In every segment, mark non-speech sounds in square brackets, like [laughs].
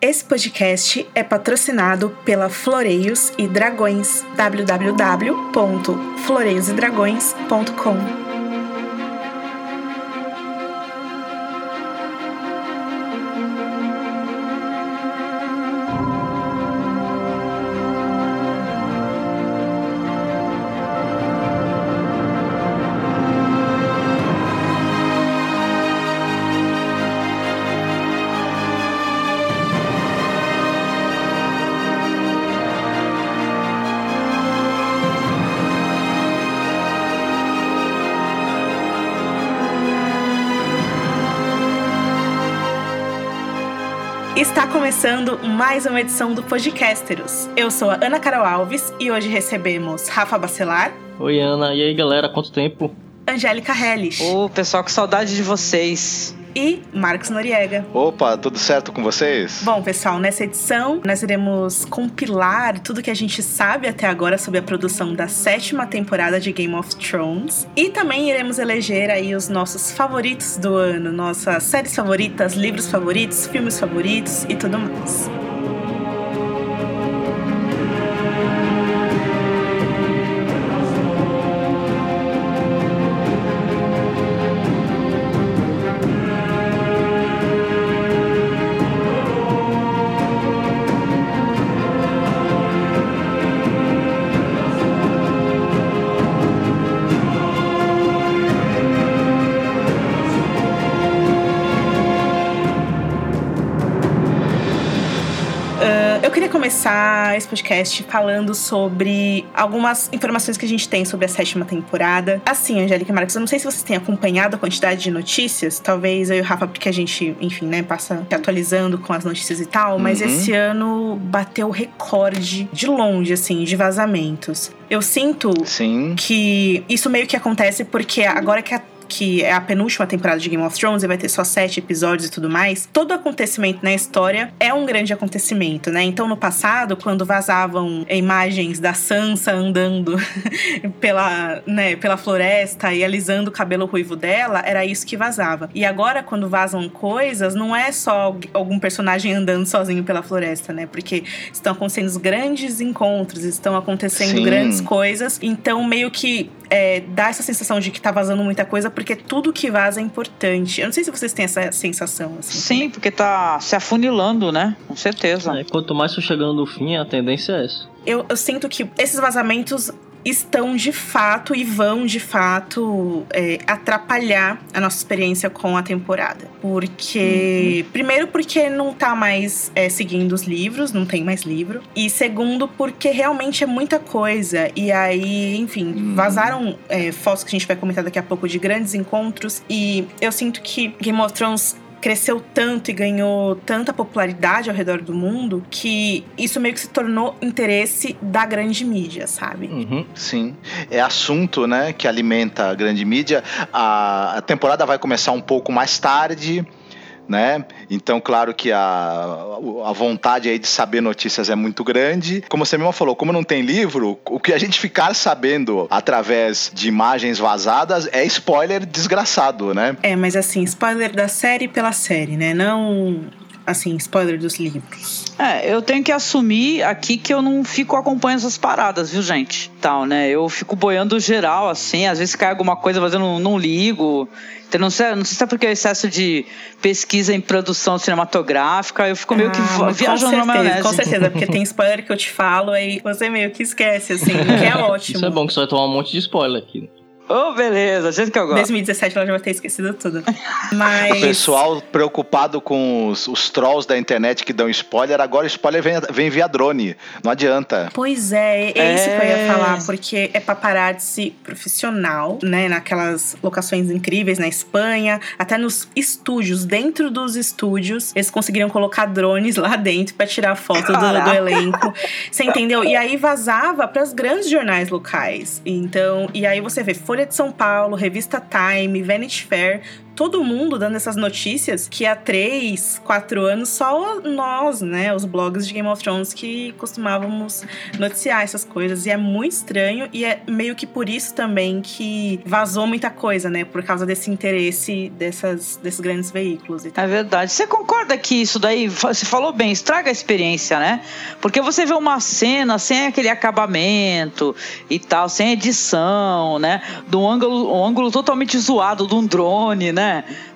Esse podcast é patrocinado pela Floreios e Dragões. www.floreiosedragões.com começando mais uma edição do Podcasteros. Eu sou a Ana Carol Alves e hoje recebemos Rafa Bacelar. Oi, Ana. E aí, galera? Quanto tempo? Angélica Helles. Ô, pessoal, que saudade de vocês e Marcos Noriega. Opa, tudo certo com vocês? Bom, pessoal, nessa edição nós iremos compilar tudo que a gente sabe até agora sobre a produção da sétima temporada de Game of Thrones e também iremos eleger aí os nossos favoritos do ano, nossas séries favoritas, livros favoritos, filmes favoritos e tudo mais. Começar esse podcast falando sobre algumas informações que a gente tem sobre a sétima temporada. Assim, Angélica Marques, eu não sei se vocês têm acompanhado a quantidade de notícias, talvez eu e o Rafa, porque a gente, enfim, né, passa atualizando com as notícias e tal, mas uhum. esse ano bateu recorde de longe, assim, de vazamentos. Eu sinto Sim. que isso meio que acontece porque agora que a que é a penúltima temporada de Game of Thrones e vai ter só sete episódios e tudo mais, todo acontecimento na história é um grande acontecimento, né? Então, no passado, quando vazavam imagens da Sansa andando [laughs] pela, né, pela floresta e alisando o cabelo ruivo dela, era isso que vazava. E agora, quando vazam coisas, não é só algum personagem andando sozinho pela floresta, né? Porque estão acontecendo grandes encontros, estão acontecendo Sim. grandes coisas. Então, meio que é, dá essa sensação de que tá vazando muita coisa, porque tudo que vaza é importante. Eu não sei se vocês têm essa sensação. Assim, Sim, também. porque tá se afunilando, né? Com certeza. É, quanto mais for chegando no fim, a tendência é essa. Eu, eu sinto que esses vazamentos estão de fato e vão de fato é, atrapalhar a nossa experiência com a temporada. Porque, uhum. primeiro, porque não tá mais é, seguindo os livros, não tem mais livro. E segundo, porque realmente é muita coisa. E aí, enfim, uhum. vazaram é, fotos que a gente vai comentar daqui a pouco de grandes encontros. E eu sinto que Game of Thrones cresceu tanto e ganhou tanta popularidade ao redor do mundo que isso meio que se tornou interesse da grande mídia, sabe? Uhum, sim. É assunto, né, que alimenta a grande mídia. A, a temporada vai começar um pouco mais tarde né? Então, claro que a, a vontade aí de saber notícias é muito grande. Como você mesmo falou, como não tem livro, o que a gente ficar sabendo através de imagens vazadas é spoiler desgraçado, né? É, mas assim, spoiler da série pela série, né? Não assim, spoiler dos livros. É, eu tenho que assumir aqui que eu não fico acompanhando essas paradas, viu, gente? Tal, né? Eu fico boiando geral, assim, às vezes cai alguma coisa, mas eu não, não ligo. Então, não sei, não sei se é porque é excesso de pesquisa em produção cinematográfica, eu fico meio que ah, viajando na maionese. Com certeza, porque tem spoiler que eu te falo e você meio que esquece, assim, [laughs] que é ótimo. Isso é bom, que você vai tomar um monte de spoiler aqui. Ô, oh, beleza, gente que eu gosto. 2017 ela já vai ter esquecido tudo. [laughs] Mas... O pessoal preocupado com os, os, trolls da internet que dão spoiler, agora o spoiler vem, vem via drone. Não adianta. Pois é, é, é isso que eu ia é. falar, porque é paparazzi profissional, né? Naquelas locações incríveis na Espanha, até nos estúdios, dentro dos estúdios, eles conseguiram colocar drones lá dentro para tirar foto do, do, elenco. Você entendeu? E aí vazava para os grandes jornais locais. Então, e aí você vê Folha de São Paulo, Revista Time, Vanity Fair, todo mundo dando essas notícias que há três, quatro anos só nós, né, os blogs de Game of Thrones que costumávamos noticiar essas coisas. E é muito estranho e é meio que por isso também que vazou muita coisa, né, por causa desse interesse dessas, desses grandes veículos. É verdade. Você concorda que isso daí, você falou bem, estraga a experiência, né? Porque você vê uma cena sem aquele acabamento e tal, sem edição, né? Do ângulo, um ângulo totalmente zoado de um drone, né?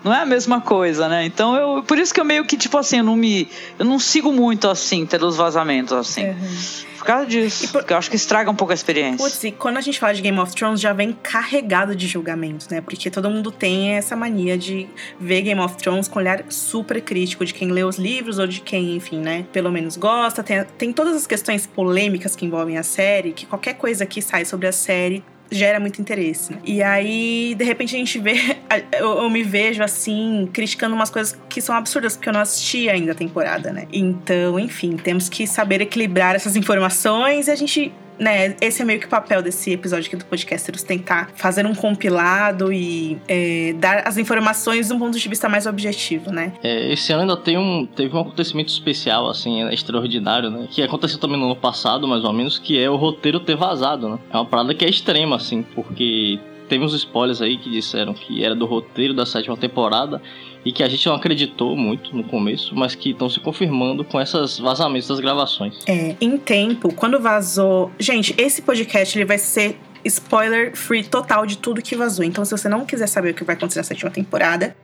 Não é a mesma coisa, né? Então eu, por isso que eu meio que tipo assim, eu não me, eu não sigo muito assim, pelos vazamentos assim. Uhum por causa disso. Por... Porque eu acho que estraga um pouco a experiência. Putz, e quando a gente fala de Game of Thrones, já vem carregado de julgamentos, né? Porque todo mundo tem essa mania de ver Game of Thrones com olhar super crítico de quem lê os livros ou de quem, enfim, né? Pelo menos gosta. Tem, tem todas as questões polêmicas que envolvem a série, que qualquer coisa que sai sobre a série gera muito interesse. E aí, de repente, a gente vê. [laughs] Eu, eu, me vejo assim, criticando umas coisas que são absurdas, porque eu não assisti ainda a temporada, né? Então, enfim, temos que saber equilibrar essas informações e a gente né, esse é meio que o papel desse episódio aqui do Podcasters, tentar fazer um compilado e é, dar as informações de um ponto de vista mais objetivo, né? É, esse ano ainda tem um, teve um acontecimento especial, assim, é extraordinário, né? Que aconteceu também no ano passado, mais ou menos, que é o roteiro ter vazado, né? É uma parada que é extrema, assim, porque teve uns spoilers aí que disseram que era do roteiro da sétima temporada e que a gente não acreditou muito no começo, mas que estão se confirmando com esses vazamentos das gravações. É, em tempo, quando vazou. Gente, esse podcast ele vai ser spoiler free total de tudo que vazou. Então, se você não quiser saber o que vai acontecer na sétima temporada,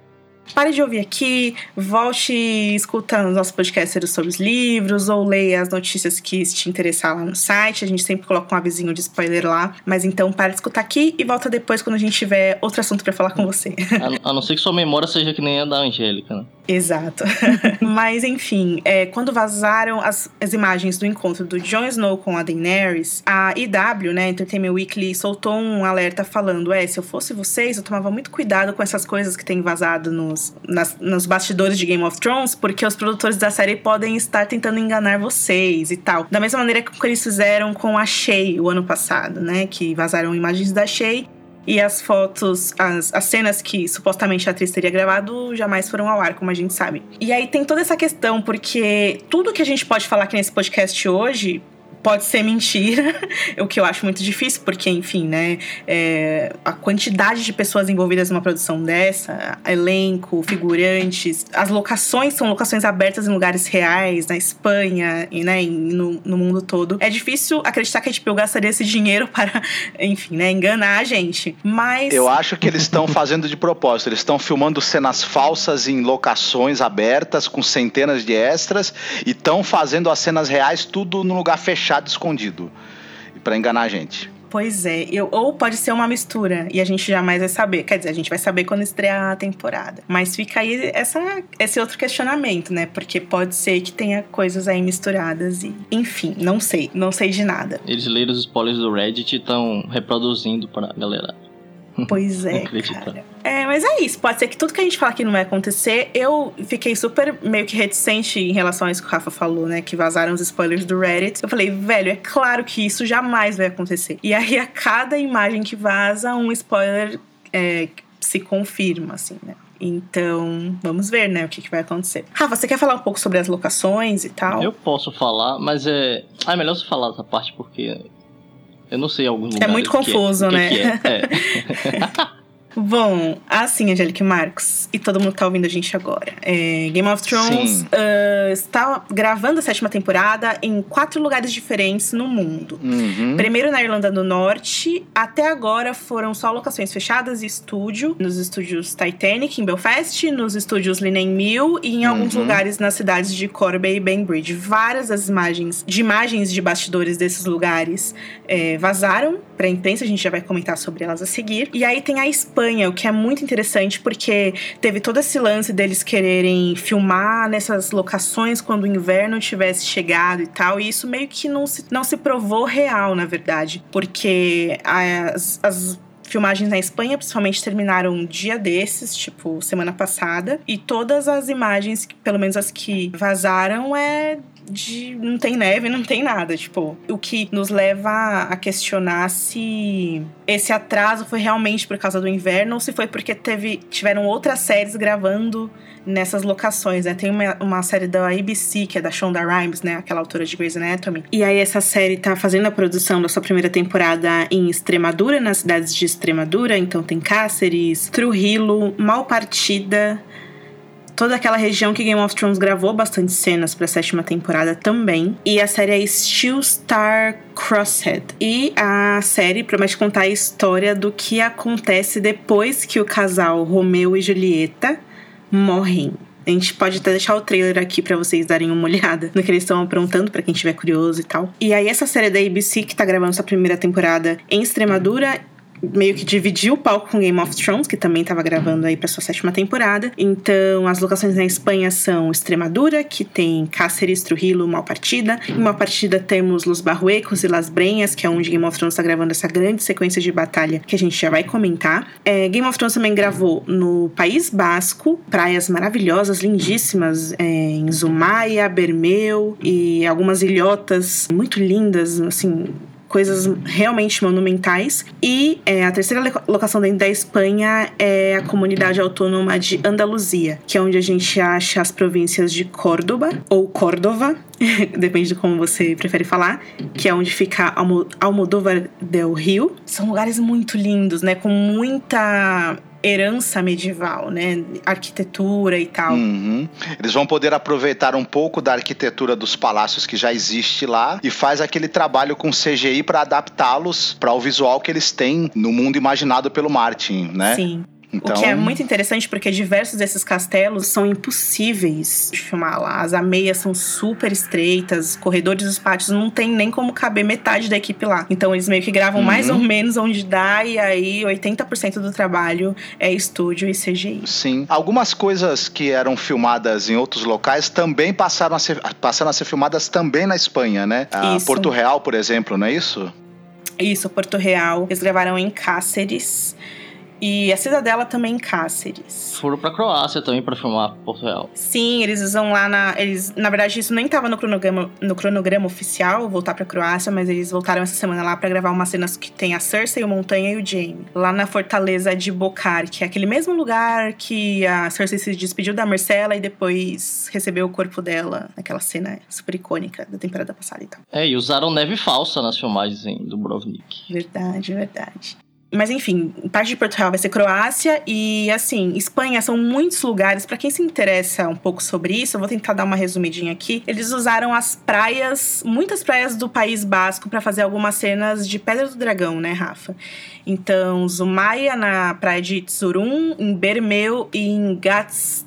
Pare de ouvir aqui, volte escutando os nossos podcasts sobre os livros ou leia as notícias que te interessar lá no site. A gente sempre coloca um avisinho de spoiler lá. Mas então pare de escutar aqui e volta depois quando a gente tiver outro assunto para falar com você. A, a, não ser que sua memória seja que nem a da Angélica, né? Exato. [laughs] Mas enfim, é, quando vazaram as, as imagens do encontro do Jon Snow com a Daenerys, a IW, né, Entertainment Weekly, soltou um alerta falando: é, se eu fosse vocês, eu tomava muito cuidado com essas coisas que tem vazado nos, nas, nos bastidores de Game of Thrones, porque os produtores da série podem estar tentando enganar vocês e tal. Da mesma maneira que eles fizeram com a Shay o ano passado, né, que vazaram imagens da Shay e as fotos, as, as cenas que supostamente a atriz teria gravado jamais foram ao ar, como a gente sabe. E aí tem toda essa questão, porque tudo que a gente pode falar aqui nesse podcast hoje pode ser mentira, [laughs] o que eu acho muito difícil, porque, enfim, né, é, a quantidade de pessoas envolvidas numa produção dessa, elenco, figurantes, as locações são locações abertas em lugares reais, na Espanha e, né, no, no mundo todo. É difícil acreditar que a HBO gastaria esse dinheiro [laughs] para, enfim, né, enganar a gente, mas... Eu acho que eles estão fazendo de propósito, eles estão filmando cenas falsas em locações abertas, com centenas de extras, e estão fazendo as cenas reais tudo num lugar fechado fechado, escondido. para enganar a gente. Pois é, eu, ou pode ser uma mistura e a gente jamais vai saber. Quer dizer, a gente vai saber quando estrear a temporada. Mas fica aí essa, esse outro questionamento, né? Porque pode ser que tenha coisas aí misturadas e. Enfim, não sei. Não sei de nada. Eles leram os spoilers do Reddit e estão reproduzindo pra galera. Pois é, cara. É, mas é isso. Pode ser que tudo que a gente fala aqui não vai acontecer. Eu fiquei super meio que reticente em relação a isso que o Rafa falou, né? Que vazaram os spoilers do Reddit. Eu falei, velho, é claro que isso jamais vai acontecer. E aí, a cada imagem que vaza, um spoiler é, se confirma, assim, né? Então, vamos ver, né, o que, que, vai acontecer. Rafa, você quer falar um pouco sobre as locações e tal? Eu posso falar, mas é. Ah, é melhor você falar essa parte porque eu não sei alguns lugares. É muito confuso, é, né? Que é. é. [laughs] Bom, assim, Angélica Marcos e todo mundo que tá ouvindo a gente agora. É, Game of Thrones uh, está gravando a sétima temporada em quatro lugares diferentes no mundo. Uhum. Primeiro na Irlanda do Norte, até agora foram só locações fechadas e estúdio, nos estúdios Titanic em Belfast, nos estúdios Linen Mill e em uhum. alguns lugares nas cidades de Corby e Bainbridge. Várias das imagens, de imagens de bastidores desses lugares é, vazaram pra imprensa, a gente já vai comentar sobre elas a seguir. E aí tem a Espanha O que é muito interessante porque teve todo esse lance deles quererem filmar nessas locações quando o inverno tivesse chegado e tal, e isso meio que não se, não se provou real, na verdade, porque as, as filmagens na Espanha, principalmente, terminaram um dia desses, tipo, semana passada. E todas as imagens, pelo menos as que vazaram, é de não tem neve, não tem nada, tipo, o que nos leva a questionar se esse atraso foi realmente por causa do inverno ou se foi porque teve tiveram outras séries gravando nessas locações, né? Tem uma, uma série da ABC, que é da Shonda Rhimes, né? Aquela autora de Grey's Anatomy. E aí essa série tá fazendo a produção da sua primeira temporada em Extremadura, nas cidades de Extremadura. Então tem Cáceres, Trujillo, Malpartida, toda aquela região que Game of Thrones gravou bastante cenas para a sétima temporada também. E a série é Still Star Crosshead. E a série promete contar a história do que acontece depois que o casal Romeu e Julieta morrem. A gente pode até deixar o trailer aqui para vocês darem uma olhada no que eles estão aprontando, para quem estiver curioso e tal. E aí, essa série da ABC, que tá gravando sua primeira temporada em Extremadura, meio que dividiu o palco com Game of Thrones, que também estava gravando aí para sua sétima temporada. Então, as locações na Espanha são Extremadura, que tem Cáceres, Trujillo, Malpartida. Em Malpartida temos Los Barruecos e Las Brenhas, que é onde Game of Thrones está gravando essa grande sequência de batalha que a gente já vai comentar. É, Game of Thrones também gravou no País Basco, praias maravilhosas, lindíssimas, é, em Zumaia, Bermeu e algumas ilhotas muito lindas, assim, coisas realmente monumentais. E é, a terceira locação dentro da Espanha é a comunidade autônoma de Andaluzia, que é onde a gente acha as províncias de Córdoba ou Córdova, [laughs] depende de como você prefere falar, que é onde fica Almodóvar del Rio. São lugares muito lindos, né? Com muita herança medieval, né? Arquitetura e tal. Uhum. Eles vão poder aproveitar um pouco da arquitetura dos palácios que já existe lá e faz aquele trabalho com CGI para adaptá-los para o visual que eles têm no mundo imaginado pelo Martin, né? Sim. Então... O que é então- muito interessante porque diversos desses castelos são impossíveis de filmar lá. As ameias são super estreitas, corredores dos pátios não tem nem como caber metade da equipe lá. Então eles meio que gravam uhum. mais ou menos onde dá e aí 80% do trabalho é estúdio e CGI. Sim. Algumas coisas que eram filmadas em outros locais também passaram a ser, passaram a ser filmadas também na Espanha, né? Ah, Porto Real, por exemplo, não é isso? Isso, Porto Real. Eles gravaram em Cáceres. E a cidadela também em Cáceres. Foram pra Croácia também para filmar Porto Real. Sim, eles usam lá na. Eles, na verdade, isso nem tava no cronograma, no cronograma oficial, voltar pra Croácia, mas eles voltaram essa semana lá para gravar umas cenas que tem a Cersei, o Montanha e o Jaime. Lá na fortaleza de Bocar, que é aquele mesmo lugar que a Cersei se despediu da Marcela e depois recebeu o corpo dela naquela cena super icônica da temporada passada e tal. É, e usaram neve falsa nas filmagens do Brovnik. Verdade, verdade. Mas enfim, parte de Porto Real vai ser Croácia e assim, Espanha são muitos lugares. Para quem se interessa um pouco sobre isso, eu vou tentar dar uma resumidinha aqui. Eles usaram as praias, muitas praias do País Basco para fazer algumas cenas de Pedra do Dragão, né, Rafa? Então, Zumaia na praia de Tsurum, em Bermeu e em Gastelugate,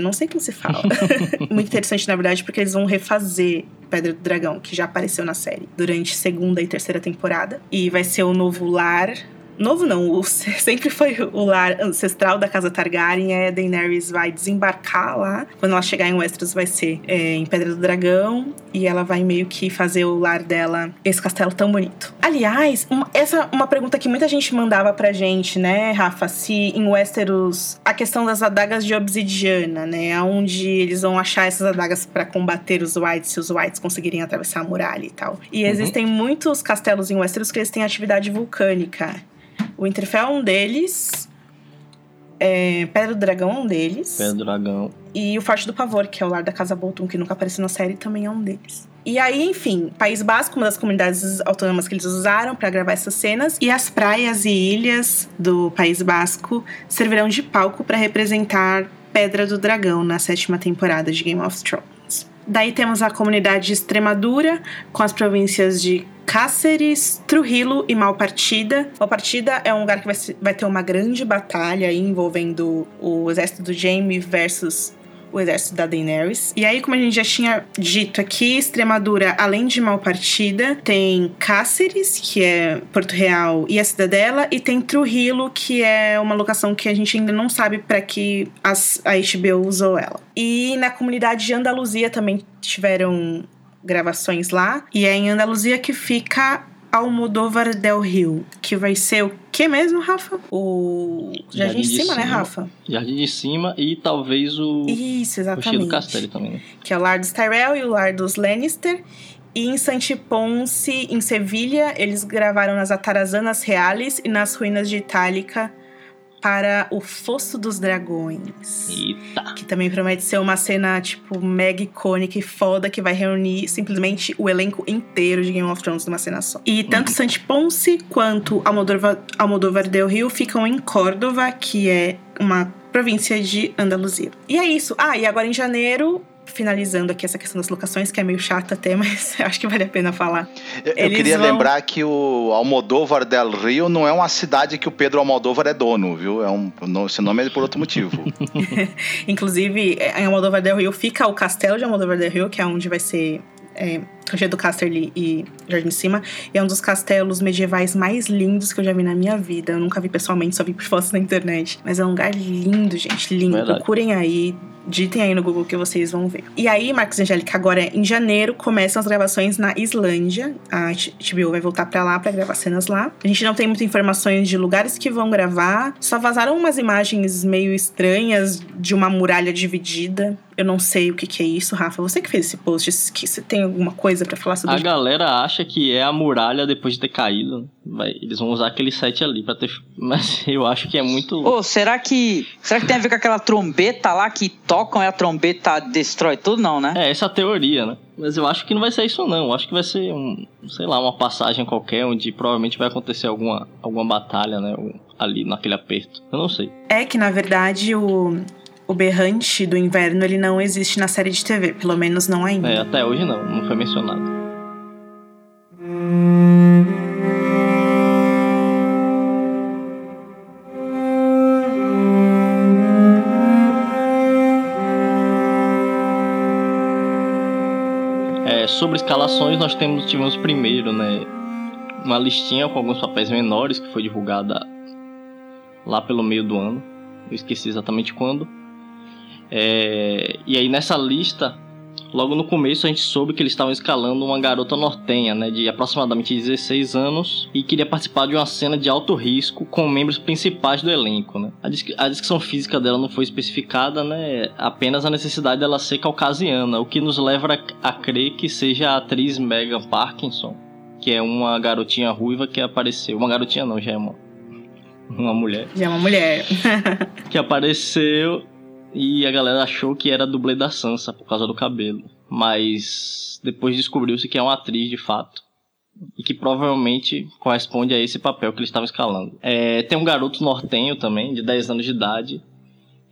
não sei como se fala. [laughs] Muito interessante, na verdade, porque eles vão refazer Pedra do Dragão, que já apareceu na série durante segunda e terceira temporada. E vai ser o novo lar Novo não, o, [laughs] sempre foi o lar ancestral da casa Targaryen. É a Daenerys vai desembarcar lá. Quando ela chegar em Westeros, vai ser é, em Pedra do Dragão. E ela vai meio que fazer o lar dela, esse castelo tão bonito. Aliás, uma, essa é uma pergunta que muita gente mandava pra gente, né, Rafa? Se em Westeros a questão das adagas de obsidiana, né? Onde eles vão achar essas adagas para combater os Whites, se os Whites conseguirem atravessar a muralha e tal. E uhum. existem muitos castelos em Westeros que eles têm atividade vulcânica. O Winterfell é um deles. É, Pedra do Dragão é um deles. Pedra do Dragão. E o Forte do Pavor, que é o lar da Casa Bolton, que nunca apareceu na série, também é um deles. E aí, enfim, País Basco, uma das comunidades autônomas que eles usaram para gravar essas cenas, e as praias e ilhas do País Basco servirão de palco para representar Pedra do Dragão na sétima temporada de Game of Thrones. Daí temos a comunidade de Extremadura, com as províncias de Cáceres, Trujillo e Malpartida. Malpartida é um lugar que vai, ter uma grande batalha envolvendo o exército do Jaime versus o exército da Daenerys. E aí, como a gente já tinha dito aqui, Extremadura, além de Malpartida, tem Cáceres, que é Porto Real e a Cidadela, e tem Trujillo, que é uma locação que a gente ainda não sabe para que as, a HBO usou ela. E na comunidade de Andaluzia também tiveram gravações lá. E é em Andaluzia que fica Almodóvar Del Rio, que vai ser o que mesmo, Rafa? O Jardim, Jardim de, cima, de, cima, né, Rafa? Jardim de Cima e talvez o Isso, exatamente. O do Castelo também, né? Que é o lar dos Tyrell e o lar dos Lannister. E em Santiponce, em Sevilha, eles gravaram nas Atarazanas Reales e nas ruínas de Itálica para o Fosso dos Dragões. Eita. Que também promete ser uma cena, tipo, mega icônica e foda que vai reunir simplesmente o elenco inteiro de Game of Thrones numa cena só. E tanto uhum. Santi Ponce quanto Almodóvar, Almodóvar del Rio ficam em Córdoba, que é uma província de Andaluzia. E é isso. Ah, e agora em janeiro finalizando aqui essa questão das locações, que é meio chata até, [laughs] mas acho que vale a pena falar. Eu, eu queria vão... lembrar que o Almodóvar del Rio não é uma cidade que o Pedro Almodóvar é dono, viu? É um, esse nome é por outro motivo. [laughs] Inclusive, em Almodóvar del Rio fica o castelo de Almodóvar del Rio, que é onde vai ser é, Cancheiro do Casterly e Jardim de Cima. é um dos castelos medievais mais lindos que eu já vi na minha vida. Eu nunca vi pessoalmente, só vi por [laughs] fotos na internet. Mas é um lugar lindo, gente, lindo. Verdade. Procurem aí, Ditem aí no Google que vocês vão ver. E aí, Marcos Angélica, agora em janeiro começam as gravações na Islândia. A HBO vai voltar para lá para gravar cenas lá. A gente não tem muitas informações de lugares que vão gravar. Só vazaram umas imagens meio estranhas de uma muralha dividida. Eu não sei o que, que é isso, Rafa. Você que fez esse post, que você tem alguma coisa para falar sobre A galera acha que é a muralha depois de ter caído. Vai, eles vão usar aquele set ali para ter. Mas [laughs] eu acho que é muito. Ô, oh, será que. Será que tem a ver com aquela trombeta lá que tocam e a trombeta destrói tudo, não, né? É, essa é a teoria, né? Mas eu acho que não vai ser isso, não. Eu acho que vai ser, um, sei lá, uma passagem qualquer onde provavelmente vai acontecer alguma, alguma batalha, né? Ali naquele aperto. Eu não sei. É que, na verdade, o, o berrante do inverno ele não existe na série de TV. Pelo menos não ainda. É, até hoje não. Não foi mencionado. sobre escalações, nós temos, tivemos primeiro, né, uma listinha com alguns papéis menores que foi divulgada lá pelo meio do ano. Eu esqueci exatamente quando. É, e aí nessa lista Logo no começo a gente soube que eles estavam escalando uma garota nortenha, né, de aproximadamente 16 anos e queria participar de uma cena de alto risco com membros principais do elenco, né. A, a descrição física dela não foi especificada, né, apenas a necessidade dela ser caucasiana, o que nos leva a, a crer que seja a atriz Megan Parkinson, que é uma garotinha ruiva que apareceu, uma garotinha não, já é uma uma mulher. Já é uma mulher. [laughs] que apareceu e a galera achou que era dublê da Sansa por causa do cabelo. Mas depois descobriu-se que é uma atriz de fato. E que provavelmente corresponde a esse papel que eles estavam escalando. É, tem um garoto nortenho também, de 10 anos de idade,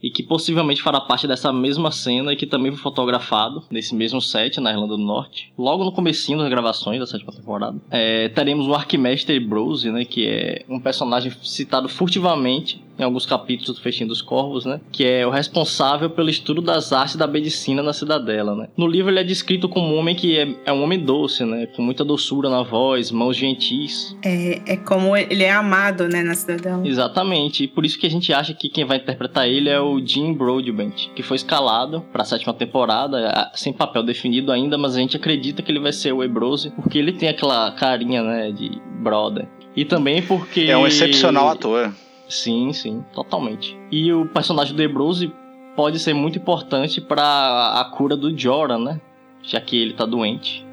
e que possivelmente fará parte dessa mesma cena e que também foi fotografado nesse mesmo set na Irlanda do Norte. Logo no comecinho das gravações da sétima temporada, é, teremos o Arquimestre Brose, né, que é um personagem citado furtivamente em alguns capítulos do Festim dos Corvos, né? Que é o responsável pelo estudo das artes da medicina na cidadela, né? No livro ele é descrito como um homem que é, é um homem doce, né? Com muita doçura na voz, mãos gentis. É, é como ele é amado, né, na cidadela. Exatamente. E por isso que a gente acha que quem vai interpretar ele é o Jim Broadbent, que foi escalado para a sétima temporada, sem papel definido ainda, mas a gente acredita que ele vai ser o Ebrose, porque ele tem aquela carinha, né, de brother. E também porque. É um excepcional ator. Sim, sim, totalmente. E o personagem do Ebrose pode ser muito importante para a cura do Jorah, né? Já que ele tá doente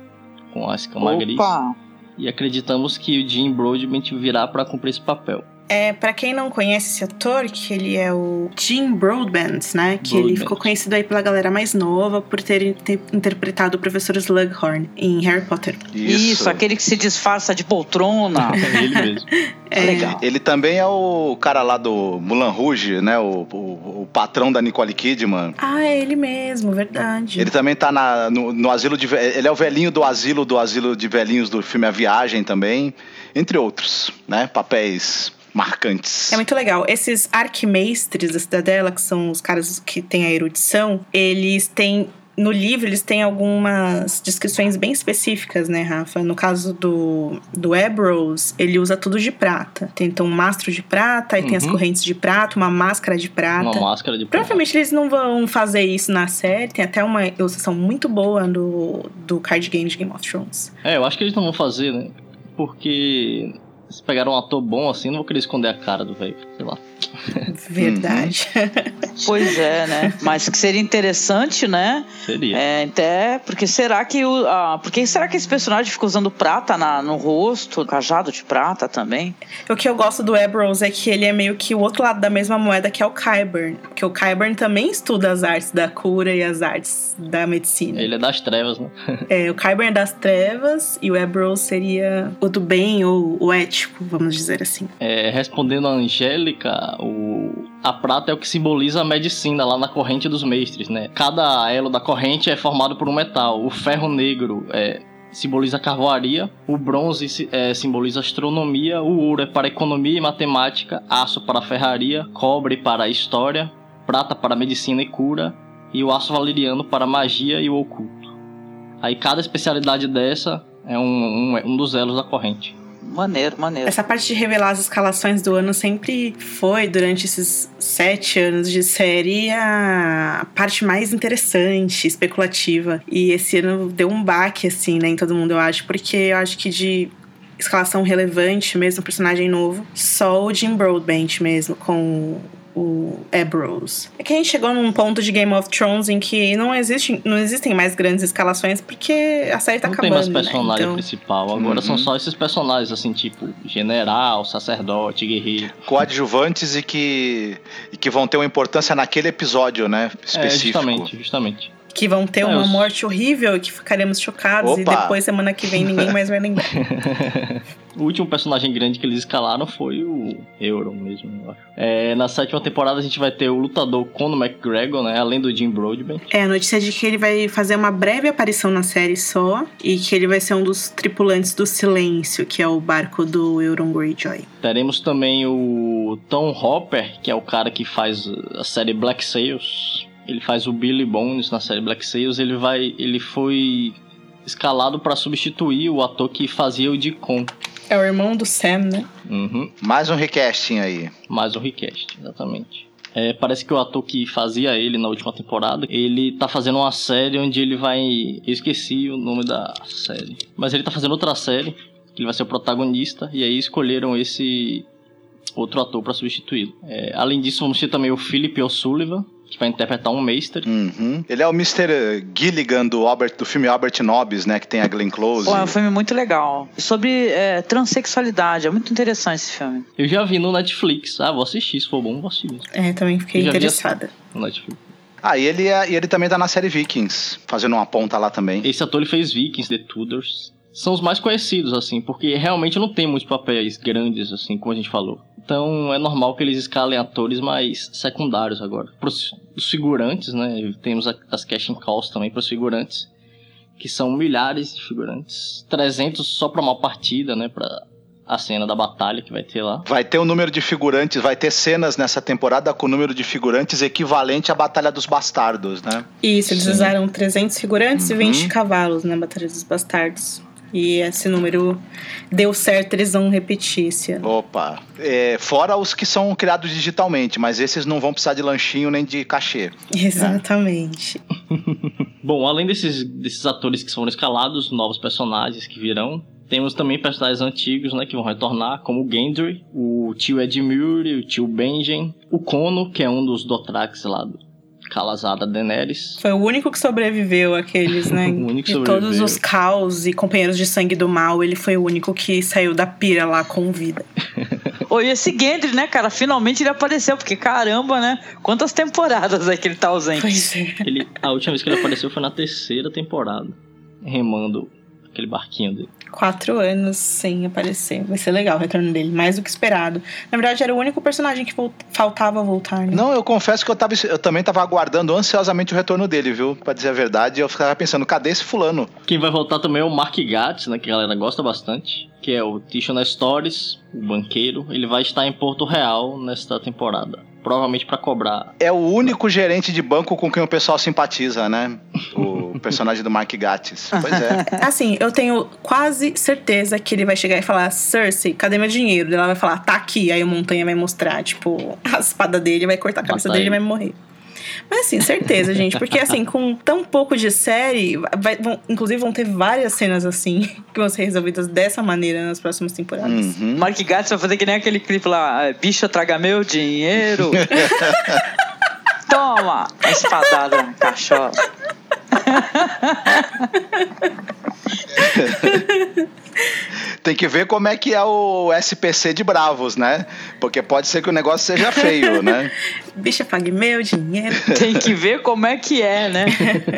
com a escama Opa. gris. E acreditamos que o Jim Broadbent virá para cumprir esse papel. É, para quem não conhece esse ator, que ele é o Jim Broadbent, né? Que Broadbent. ele ficou conhecido aí pela galera mais nova por ter, ter interpretado o professor Slughorn em Harry Potter. Isso. Isso, aquele que se disfarça de poltrona. [laughs] é ele mesmo. [laughs] É. Legal. Ele também é o cara lá do Mulan Rouge, né? O, o, o, patrão da Nicole Kidman. Ah, é ele mesmo, verdade. Ele também tá na, no, no asilo de. Ele é o velhinho do asilo do asilo de velhinhos do filme A Viagem também, entre outros, né? Papéis marcantes. É muito legal. Esses arquimestres da Cidadela, que são os caras que têm a erudição, eles têm no livro eles têm algumas descrições bem específicas, né, Rafa? No caso do, do Ebrose, ele usa tudo de prata. Tem então um mastro de prata, aí uhum. tem as uhum. correntes de prata, uma máscara de prata. Uma máscara de prata. Provavelmente eles não vão fazer isso na série. Tem até uma ilustração muito boa do, do card game de Game of Thrones. É, eu acho que eles não vão fazer, né? porque se pegaram um ator bom assim, não vou querer esconder a cara do velho, sei lá. [laughs] Verdade. Pois é, né? Mas que seria interessante, né? Seria. É, até porque será que o. Ah, porque será que esse personagem fica usando prata na, no rosto, cajado de prata também? o que eu gosto do Ebrose é que ele é meio que o outro lado da mesma moeda que é o Kyburn. Porque o Kyburn também estuda as artes da cura e as artes da medicina. Ele é das trevas, né? É, o Kyburn é das trevas e o Ebrose seria o do bem ou o ético, vamos dizer assim. É, respondendo a Angélica, o, a prata é o que simboliza a medicina lá na corrente dos mestres, né? Cada elo da corrente é formado por um metal. O ferro negro é, simboliza a carvoaria, o bronze é, simboliza astronomia, o ouro é para economia e matemática, aço para ferraria, cobre para história, prata para medicina e cura e o aço valeriano para magia e o oculto. Aí cada especialidade dessa é um, um, um dos elos da corrente. Maneiro, maneiro. Essa parte de revelar as escalações do ano sempre foi, durante esses sete anos de série, a parte mais interessante, especulativa. E esse ano deu um baque, assim, né, em todo mundo, eu acho, porque eu acho que de escalação relevante, mesmo personagem novo, só o Jim Broadbent mesmo, com o Ebrose. É que a gente chegou num ponto de Game of Thrones em que não, existe, não existem mais grandes escalações porque a série tá não tem acabando. mais personagem né? Então, principal, agora Uhum. são só esses personagens assim, tipo general, sacerdote, guerreiro. Coadjuvantes e que, e que vão ter uma importância naquele episódio, né? É, Específico. justamente, justamente. Que vão ter É, uma morte horrível e que ficaremos chocados e Opa! depois semana que vem ninguém mais vai lembrar. [laughs] o último personagem grande que eles escalaram foi o Euron mesmo, eu acho. É, na sétima temporada a gente vai ter o lutador Conor McGregor, né? Além do Jim Broadbent. É, a notícia de que ele vai fazer uma breve aparição na série só e que ele vai ser um dos tripulantes do Silêncio, que é o barco do Euron Greyjoy. Teremos também o Tom Hopper, que é o cara que faz a série Black Sails. Ele faz o Billy Bones na série Black Sails. Ele vai, ele foi escalado para substituir o ator que fazia o Deacon. É o irmão do Sam, né? Uhum. Mais um recasting aí. Mais um request, exatamente. É, parece que o ator que fazia ele na última temporada, ele tá fazendo uma série onde ele vai. Eu esqueci o nome da série. Mas ele tá fazendo outra série, que ele vai ser o protagonista, e aí escolheram esse outro ator pra substituí-lo. É, além disso, vamos ter também o Philip O'Sullivan, que vai interpretar um Meister. Uhum. Ele é o Mr. Gilligan do, Albert, do filme Albert Nobbs, né? Que tem a Glenn Close. Pô, é um filme muito legal. Sobre é, transexualidade. É muito interessante esse filme. Eu já vi no Netflix. Ah, vou assistir, se for bom, vou assistir mesmo. É, também fiquei interessada. No Netflix. Ah, e ele, é, e ele também tá na série Vikings, fazendo uma ponta lá também. Esse ator ele fez Vikings, The Tudors. São os mais conhecidos, assim, porque realmente não tem muitos papéis grandes, assim, como a gente falou. Então é normal que eles escalem atores mais secundários agora. Pros os figurantes, né? Temos as casting calls também pros figurantes. Que são milhares de figurantes. 300 só pra uma partida, né? Pra a cena da batalha que vai ter lá. Vai ter um número de figurantes, vai ter cenas nessa temporada com o número de figurantes equivalente à Batalha dos Bastardos, né? Isso, eles Sim. usaram 300 figurantes e Uhum. 20 cavalos na Batalha dos Bastardos. E esse número deu certo, eles vão repetir esse ano. Opa. É, fora os que são criados digitalmente, mas esses não vão precisar de lanchinho nem de cachê. Exatamente. [laughs] Bom, além desses, desses atores que foram escalados, novos personagens que virão, temos também personagens antigos, né, que vão retornar, como o Gendry, o tio Edmure, o tio Benjen, o Kono, que é um dos Dothrax lá do Calazada Daenerys. Foi o único que sobreviveu àqueles, né? [laughs] O único que de todos sobreviveu. os caos e companheiros de sangue do mal, ele foi o único que saiu da pira lá com vida. [laughs] E esse Gendry, né, cara? Finalmente ele apareceu, porque caramba, né? Quantas temporadas é que ele tá ausente? Pois é. Ele, a última vez que ele apareceu foi na terceira temporada, remando aquele barquinho dele. Quatro anos sem aparecer. Vai ser legal o retorno dele, mais do que esperado. Na verdade, era o único personagem que faltava voltar, né? Não, eu confesso que eu, tava, eu também tava aguardando ansiosamente o retorno dele, viu? Pra dizer a verdade, eu ficava pensando, cadê esse fulano? Quem vai voltar também é o Mark Gatiss, né, que a galera gosta bastante, que é o Tishon Stories, o banqueiro. Ele vai estar em Porto Real nesta temporada, provavelmente pra cobrar. É o único gerente de banco com quem o pessoal simpatiza, né? O [laughs] personagem do Mark Gatiss. Pois é. [laughs] Assim, eu tenho quase certeza que ele vai chegar e falar: Cersei, cadê meu dinheiro? Ela vai falar: tá aqui. Aí o Montanha vai mostrar, tipo, a espada dele, vai cortar a cabeça Matar dele e ele. vai morrer. Mas assim, certeza, gente. Porque assim, com tão pouco de série, vai, vão, inclusive vão ter várias cenas assim [laughs] que vão ser resolvidas dessa maneira nas próximas temporadas. Uhum. Mark Gatiss vai fazer que nem aquele clipe lá, é, bicha traga meu dinheiro. [laughs] Toma! Espadada na cachola. [laughs] Tem que ver como é que é o SPC de Bravos, né? Porque pode ser que o negócio seja feio, né? [laughs] Bicha, pague meu dinheiro. [laughs] Tem que ver como é que é, né?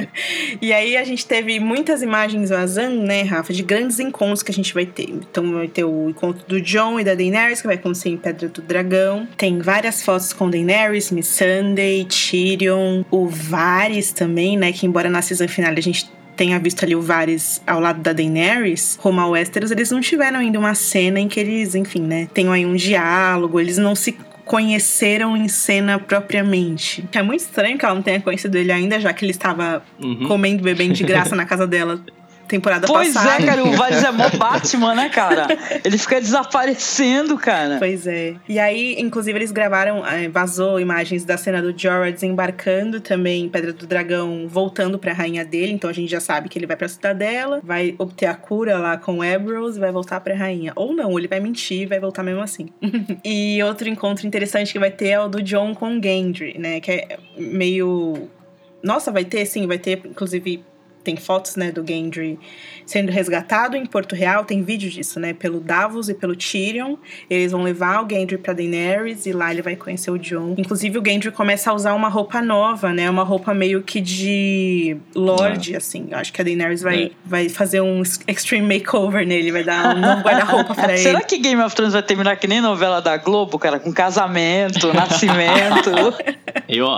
[laughs] e aí a gente teve muitas imagens vazando, né, Rafa, de grandes encontros que a gente vai ter. Então vai ter o encontro do John e da Daenerys, que vai acontecer em Pedra do Dragão. Tem várias fotos com Daenerys, Miss Sunday, Tyrion, o Varys também, né, que embora na season final a gente tenha visto ali o Varys ao lado da Daenerys, rumo ao Westeros, eles não tiveram ainda uma cena em que eles, enfim, né, tenham aí um diálogo, eles não se conheceram em cena propriamente. É muito estranho que ela não tenha conhecido ele ainda, já que ele estava uhum. comendo bebendo de graça [laughs] na casa dela temporada pois passada. Pois é, cara, o [laughs] Varys é mó Batman, né, cara? Ele fica desaparecendo, cara. Pois é. E aí, inclusive, eles gravaram, é, vazou imagens da cena do Jorah desembarcando também em Pedra do Dragão, voltando pra rainha dele. Então a gente já sabe que ele vai pra cidadela, vai obter a cura lá com Ebros e vai voltar pra rainha. Ou não, ele vai mentir e vai voltar mesmo assim. [laughs] e outro encontro interessante que vai ter é o do John com Gendry, né? Que é meio nossa, vai ter, sim, vai ter, inclusive, tem fotos, né, do Gendry sendo resgatado em Porto Real, tem vídeo disso, né, pelo Davos e pelo Tyrion. Eles vão levar o Gendry para Daenerys e lá ele vai conhecer o Jon. Inclusive o Gendry começa a usar uma roupa nova, né, uma roupa meio que de lord, é. assim. Eu acho que a Daenerys vai, é. vai fazer um extreme makeover nele, vai dar um novo guarda-roupa para [laughs] ele. Será que Game of Thrones vai terminar que nem novela da Globo, cara, com casamento, [laughs] nascimento? Eu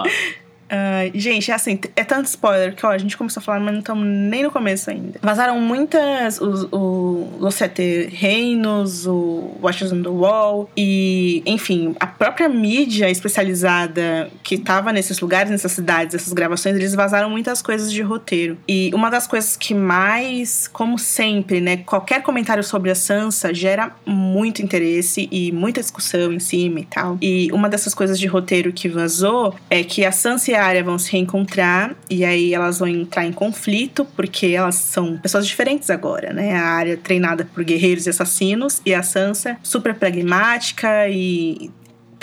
Gente, é assim, é tanto spoiler que ó, a gente começou a falar, mas não estamos nem no começo ainda. Vazaram muitas, os, o Los Sete Reinos, o Watchers on the Wall, e, enfim, a própria mídia especializada que estava nesses lugares, nessas cidades, essas gravações, eles vazaram muitas coisas de roteiro. E uma das coisas que mais, como sempre, né, qualquer comentário sobre a Sansa gera muito interesse e muita discussão em cima e tal. E uma dessas coisas de roteiro que vazou é que a Sansa e a Arya vão se reencontrar e aí elas vão entrar em conflito porque elas são pessoas diferentes agora, né? A Arya treinada por guerreiros e assassinos e a Sansa super pragmática e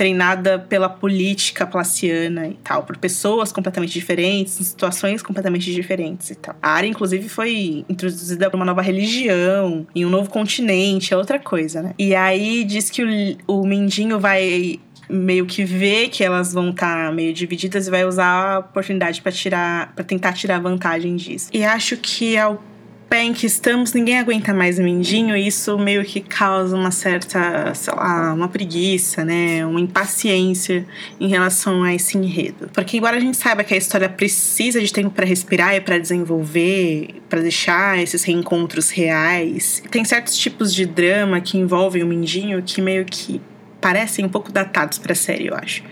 treinada pela política placiana e tal, por pessoas completamente diferentes, em situações completamente diferentes e tal. A área, inclusive, foi introduzida por uma nova religião, em um novo continente, é outra coisa, né? E aí diz que o, o Mindinho vai meio que vê que elas vão estar tá meio divididas e vai usar a oportunidade para tirar, para tentar tirar vantagem disso. E acho que ao pé em que estamos, ninguém aguenta mais o Mindinho, e isso meio que causa uma certa, sei lá, uma preguiça, né? Uma impaciência em relação a esse enredo. Porque, embora a gente saiba que a história precisa de tempo para respirar e para desenvolver, para deixar esses reencontros reais, tem certos tipos de drama que envolvem o Mindinho que meio que parecem um pouco datados para a série, eu acho.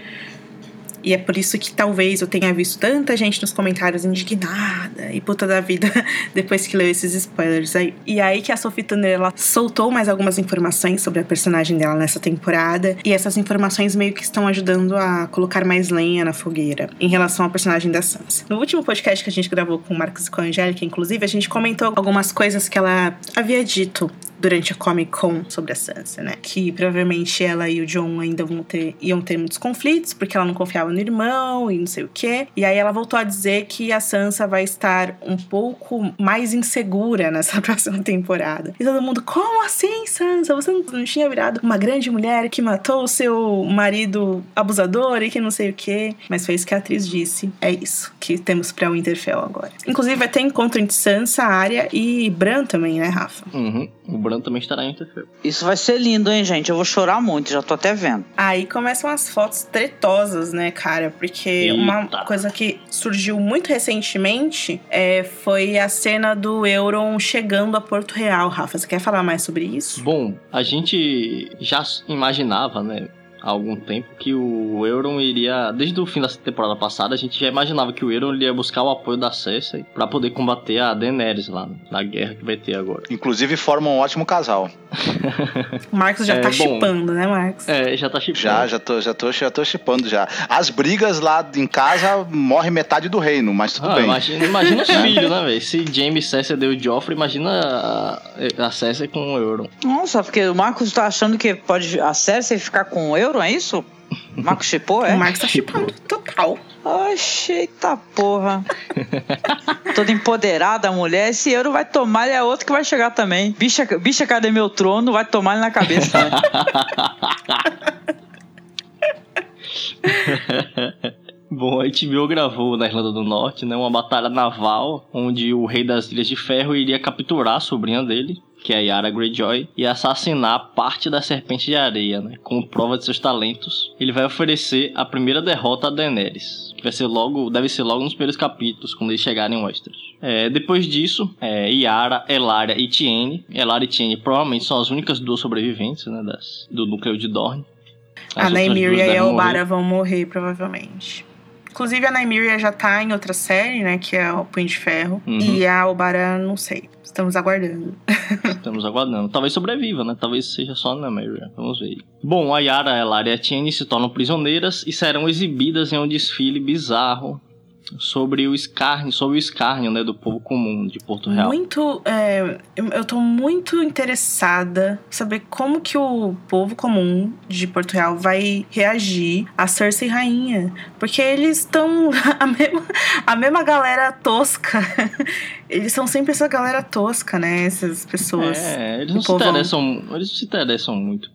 E é por isso que talvez eu tenha visto tanta gente nos comentários indignada e puta da vida [laughs] depois que leu esses spoilers aí. E aí que a Sophie Turner ela soltou mais algumas informações sobre a personagem dela nessa temporada. E essas informações meio que estão ajudando a colocar mais lenha na fogueira em relação ao personagem da Sansa. No último podcast que a gente gravou com o Marcos e com a Angélica, inclusive, a gente comentou algumas coisas que ela havia dito durante a Comic Con sobre a Sansa, né? Que provavelmente ela e o John ainda vão ter, iam ter muitos conflitos, porque ela não confiava no irmão e não sei o quê. E aí ela voltou a dizer que a Sansa vai estar um pouco mais insegura [laughs] nessa próxima temporada. E todo mundo, como assim, Sansa? Você não tinha virado uma grande mulher que matou o seu marido abusador e que não sei o quê? Mas foi isso que a atriz disse. É isso que temos pra Winterfell agora. Inclusive vai ter encontro entre Sansa, Arya e Bran também, né, Rafa? Uhum. O Bran também estará em Winterfell. Isso vai ser lindo, hein, gente? Eu vou chorar muito, já tô até vendo. Aí começam as fotos tretosas, né, cara? Porque Eita. uma coisa que surgiu muito recentemente é, foi a cena do Euron chegando a Porto Real. Rafa, você quer falar mais sobre isso? Bom, a gente já imaginava, né? Há algum tempo que o Euron iria, desde o fim da temporada passada, a gente já imaginava que o Euron ia buscar o apoio da Cersei para poder combater a Daenerys lá na guerra que vai ter agora. Inclusive formam um ótimo casal. o [laughs] [laughs] Marcos já é, tá chipando, né, Marcos? É, já tá chipando. Já, já tô, já tô, já tô chipando já. As brigas lá em casa morre metade do reino, mas tudo ah, bem. Imagina, imagina os [laughs] filhos, né, velho? Se James Cersei deu o Joffrey, imagina a, a Cersei com o Euron. Nossa, porque o Marcos tá achando que pode a Cersei ficar com o Euron, é isso? O Marcos chipou, é? O Marcos tá chipando total. Oxe, eita porra. Toda empoderada a mulher. Esse euro vai tomar e é outro que vai chegar também. Bicha, bicha cadê meu trono? Vai tomar ele na cabeça, né? [laughs] Bom, a HBO gravou na Irlanda do Norte, né, uma batalha naval onde o rei das Ilhas de Ferro iria capturar a sobrinha dele, que é a Yara Greyjoy, e assassinar parte da Serpente de Areia, né, como prova de seus talentos. Ele vai oferecer a primeira derrota a Daenerys, que vai ser logo, deve ser logo nos primeiros capítulos, quando eles chegarem em Westeros. É, depois disso, é, Yara, Elaria e Tiene. Elaria e Tiene provavelmente são as únicas duas sobreviventes, né, das, do núcleo de Dorne. As a Nymeria e a Obara vão morrer, provavelmente. Inclusive, a Nymeria já tá em outra série, né? Que é o Punho de Ferro. Uhum. E a Obara, não sei. Estamos aguardando. [laughs] Estamos aguardando. Talvez sobreviva, né? Talvez seja só a Nymeria. Vamos ver. Bom, a Yara, a Lara e a Tiene se tornam prisioneiras e serão exibidas em um desfile bizarro sobre o escárnio, sobre o escárnio, né, do povo comum de Porto Real. Muito, é, eu tô muito interessada em saber como que o povo comum de Porto Real vai reagir a Cersei rainha, porque eles estão [laughs] a mesma, a mesma galera tosca. [laughs] Eles são sempre essa galera tosca, né, essas pessoas. É, eles não se interessam, eles não se interessam muito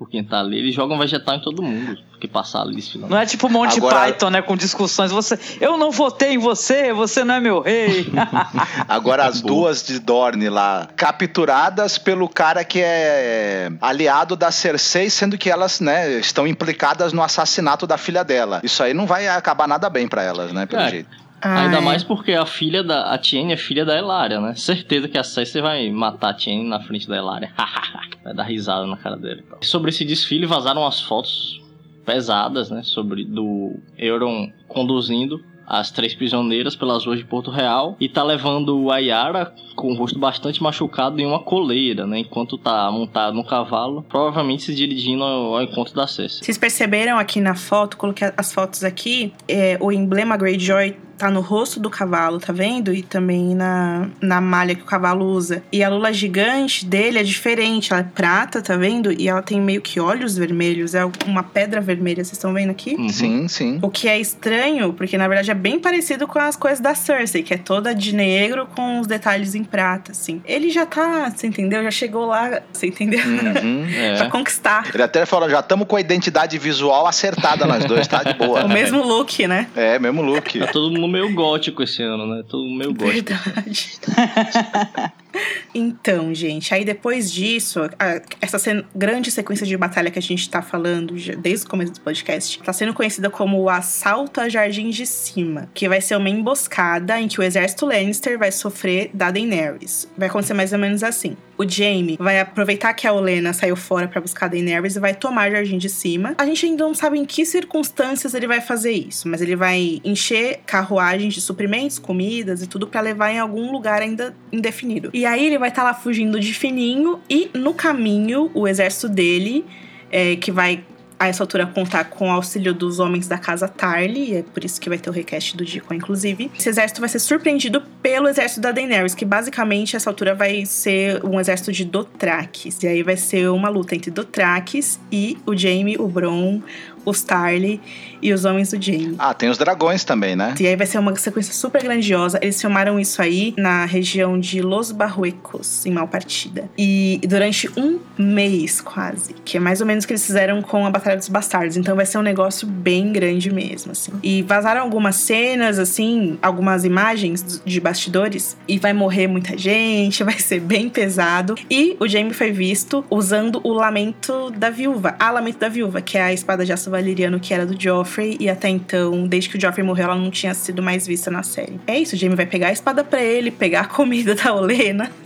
por quem tá ali. Eles jogam vegetal em todo mundo que passar ali Não é tipo Monty Agora... Python, né? Com discussões. Você, eu não votei em você, você não é meu rei. [laughs] Agora as duas de Dorne lá, capturadas pelo cara que é aliado da Cersei, sendo que elas, né, estão implicadas no assassinato da filha dela. Isso aí não vai acabar nada bem para elas, né? Pelo é. jeito. Ai. Ainda mais porque a filha da. A Tiene é filha da Elaria, né? Certeza que a Cersei vai matar a Tiene na frente da Elaria. [laughs] vai dar risada na cara dele. Sobre esse desfile, vazaram as fotos pesadas, né? Sobre do Euron conduzindo as três prisioneiras pelas ruas de Porto Real e tá levando a Yara com o rosto bastante machucado em uma coleira, né? Enquanto tá montado no cavalo, provavelmente se dirigindo ao, ao encontro da Cersei. Vocês perceberam aqui na foto, coloquei as fotos aqui, é, o emblema Greyjoy tá no rosto do cavalo, tá vendo? E também na, na malha que o cavalo usa. E a lula gigante dele é diferente, ela é prata, tá vendo? E ela tem meio que olhos vermelhos, é uma pedra vermelha, vocês estão vendo aqui? Uhum. Sim, sim. O que é estranho, porque na verdade é bem parecido com as coisas da Cersei, que é toda de negro com os detalhes em prata, assim. Ele já tá, você entendeu? Já chegou lá, você entendeu? Uhum, [laughs] é. pra conquistar. Ele até falou, já estamos com a identidade visual acertada nós dois, tá de boa. o mesmo look, né? É, mesmo look. Tá todo mundo meio gótico esse ano, né? Todo meio gótico. Verdade. [laughs] então, gente, aí depois disso, a, essa grande sequência de batalha que a gente tá falando já, desde o começo do podcast, tá sendo conhecida como o Assalto a Jardim de Cima, que vai ser uma emboscada em que o exército Lannister vai sofrer da Daenerys. Vai acontecer mais ou menos assim o Jaime vai aproveitar que a Olena saiu fora para buscar a Daenerys e vai tomar Jardim de Cima. A gente ainda não sabe em que circunstâncias ele vai fazer isso, mas ele vai encher carruagens de suprimentos, comidas e tudo para levar em algum lugar ainda indefinido. E aí ele vai estar tá lá fugindo de fininho e no caminho o exército dele é, que vai a essa altura contar com o auxílio dos homens da casa Tarly, é por isso que vai ter o request do Dico, inclusive. Esse exército vai ser surpreendido pelo exército da Daenerys, que basicamente essa altura vai ser um exército de Dothrakis. E aí vai ser uma luta entre Dothrakis e o Jaime, o Bron, os Tarly e os Homens do Jaime. Ah, tem os dragões também, né? E aí vai ser uma sequência super grandiosa. Eles filmaram isso aí na região de Los Barruecos, em Malpartida. E durante um mês, quase. Que é mais ou menos o que eles fizeram com a Batalha dos Bastardos. Então vai ser um negócio bem grande mesmo, assim. E vazaram algumas cenas, assim, algumas imagens de bastidores. E vai morrer muita gente, [laughs] vai ser bem pesado. E o Jaime foi visto usando o Lamento da Viúva. A Lamento da Viúva, que é a espada de aço valeriano que era do Joffrey Joffrey e até então, desde que o Joffrey morreu, ela não tinha sido mais vista na série. É isso, o Jaime vai pegar a espada para ele, pegar a comida da Olena. [laughs]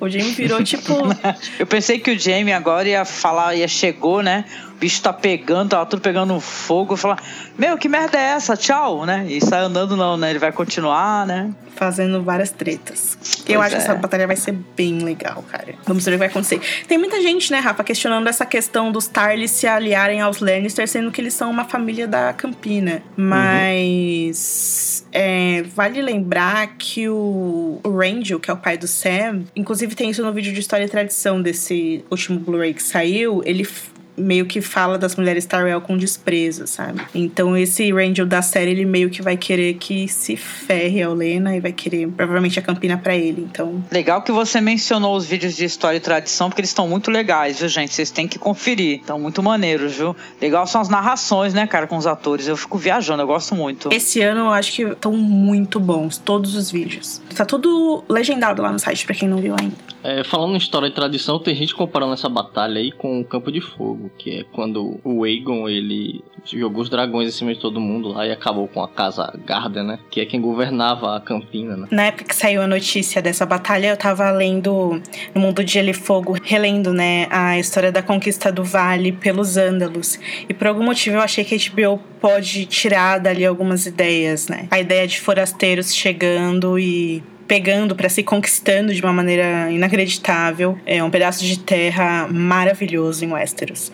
O Jaime virou tipo. [laughs] Eu pensei que o Jaime agora ia falar, ia chegou, né? Bicho tá pegando, tava tudo pegando fogo, falar, meu, que merda é essa? Tchau, né? E sai andando não, né? Ele vai continuar, né? Fazendo várias tretas. Pois Eu acho é. que essa batalha vai ser bem legal, cara. Vamos ver o que vai acontecer. Tem muita gente, né, Rafa, questionando essa questão dos Tarly se aliarem aos Lannister, sendo que eles são uma família da Campina. Mas. Uhum. É, vale lembrar que o, o Rangel, que é o pai do Sam, inclusive tem isso no vídeo de história e tradição desse último Blu-ray que saiu, ele meio que fala das mulheres Tyrell com desprezo, sabe? Então esse Rangel da série, ele meio que vai querer que se ferre a Olena e vai querer provavelmente a Campina para ele, então... Legal que você mencionou os vídeos de história e tradição, porque eles estão muito legais, viu, gente? Vocês têm que conferir. Estão muito maneiros, viu? Legal são as narrações, né, cara, com os atores. Eu fico viajando, eu gosto muito. Esse ano eu acho que estão muito bons, todos os vídeos. Tá tudo legendado lá no site, pra quem não viu ainda. É, falando em história e tradição, tem gente comparando essa batalha aí com o Campo de Fogo, que é quando o Aegon, ele jogou os dragões em cima de todo mundo lá e acabou com a casa Garda, né? Que é quem governava a Campina, né? Na época que saiu a notícia dessa batalha, eu tava lendo no Mundo de Gelo e Fogo, relendo, né, a história da conquista do Vale pelos Ândalos. E por algum motivo eu achei que a HBO pode tirar dali algumas ideias, né? A ideia de forasteiros chegando e pegando para se conquistando de uma maneira inacreditável. É um pedaço de terra maravilhoso em Westeros.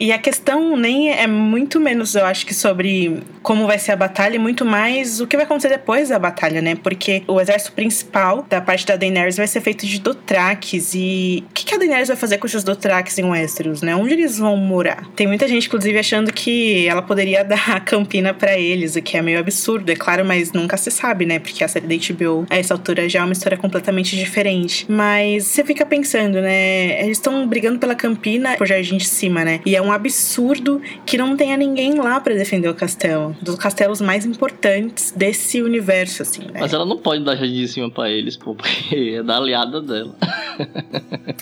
E a questão nem é muito menos, eu acho que sobre como vai ser a batalha, muito mais o que vai acontecer depois da batalha, né? Porque o exército principal da parte da Daenerys vai ser feito de Dothraques e o que, que a Daenerys vai fazer com esses Dothraques em Westeros, né? Onde eles vão morar? Tem muita gente, inclusive, achando que ela poderia [laughs] dar a Campina para eles, o que é meio absurdo, é claro, mas nunca se sabe, né? Porque a série da HBO, a essa altura, já é uma história completamente diferente. Mas você fica pensando, né? Eles estão brigando pela Campina por Jardim de Cima, né? E é um um absurdo que não tenha ninguém lá para defender o castelo. Dos castelos mais importantes desse universo, assim, né? Mas ela não pode dar jardim de cima pra eles, pô, porque é da aliada dela.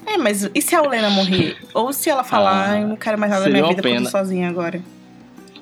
é, mas e se a Olena morrer? Ou se ela falar, ah, eu não quero mais nada da minha vida, eu tô sozinha agora.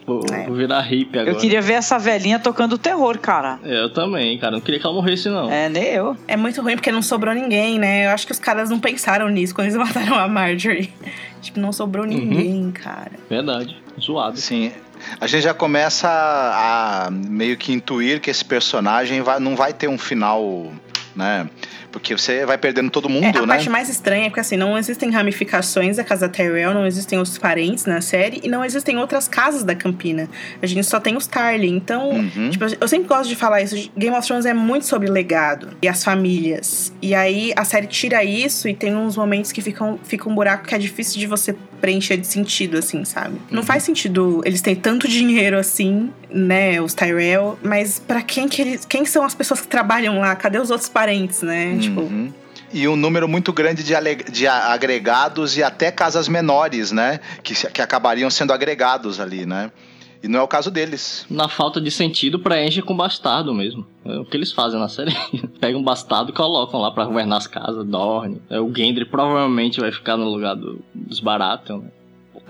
Vou, é. vou, virar hippie agora. Eu queria ver essa velhinha tocando terror, cara. É, eu também, cara. Não queria que ela morresse, não. É, nem eu. É muito ruim porque não sobrou ninguém, né? Eu acho que os caras não pensaram nisso quando eles [laughs] mataram a Marjorie. Tipo, não sobrou uhum. ninguém, uhum. cara. Verdade. Zoado. Sim. A gente já começa a meio que intuir que esse personagem vai, não vai ter um final, né? Porque você vai perdendo todo mundo, é, a né? A parte mais estranha é que, assim, não existem ramificações da casa Tyrell, não existem os parentes na série e não existem outras casas da Campina. A gente só tem os Tarly. Então, uhum. tipo, eu sempre gosto de falar isso. Game of Thrones é muito sobre legado e as famílias. E aí a série tira isso e tem uns momentos que ficam, fica um buraco que é difícil de você preencher de sentido, assim, sabe? Uhum. Não faz sentido eles terem tanto dinheiro assim, né, os Tyrell, mas para quem que eles, quem são as pessoas que trabalham lá? Cadê os outros parentes, né? Tipo, uhum. E um número muito grande de, de, agregados e até casas menores, né? Que, que acabariam sendo agregados ali, né? E não é o caso deles. Na falta de sentido, preenche com bastardo mesmo. É o que eles fazem na série. [laughs] Pegam um bastardo e colocam lá para governar as casas, Dorne. É, o Gendry provavelmente vai ficar no lugar do, dos Baratheon, né?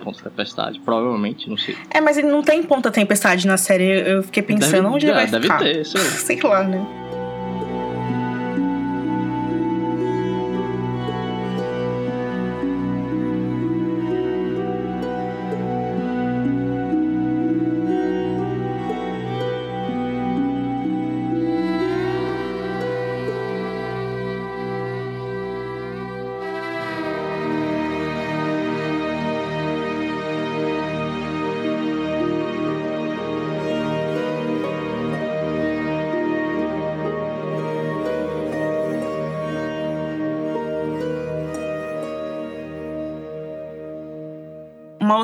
Ponta Tempestade, provavelmente, não sei. É, mas ele não tem Ponta Tempestade na série. Eu fiquei pensando deve, onde ele vai deve ficar. Deve ter, sei lá. [laughs] sei lá, né?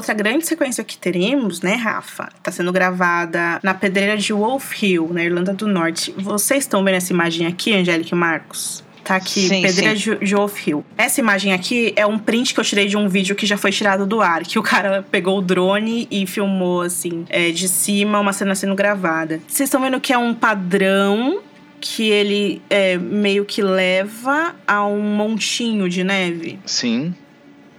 Outra grande sequência que teremos, né, Rafa, está sendo gravada na pedreira de Wolf Hill, na Irlanda do Norte. Vocês estão vendo essa imagem aqui, Angélica e Marcos? Tá aqui, sim, Pedreira sim. de Wolf Hill. Essa imagem aqui é um print que eu tirei de um vídeo que já foi tirado do ar, que o cara pegou o drone e filmou, assim, é, de cima, uma cena sendo gravada. Vocês estão vendo que é um padrão que ele é, meio que leva a um montinho de neve? Sim.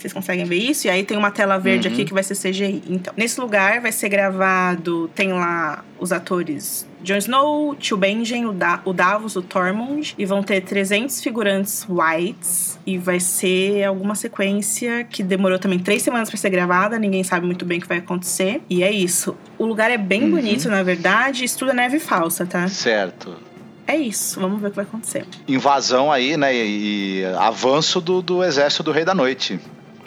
Vocês conseguem ver isso? E aí tem uma tela verde Uhum. aqui que vai ser CGI. Então, nesse lugar vai ser gravado, tem lá os atores Jon Snow, Tio Benjen, o, da o Davos, o Tormund. E vão ter 300 figurantes whites. E vai ser alguma sequência que demorou também três semanas pra ser gravada. Ninguém sabe muito bem o que vai acontecer. E é isso. O lugar é bem Uhum. bonito, na verdade. Isso tudo é neve falsa, tá? Certo. É isso. Vamos ver o que vai acontecer. Invasão aí, né? E, e avanço do, do exército do Rei da Noite.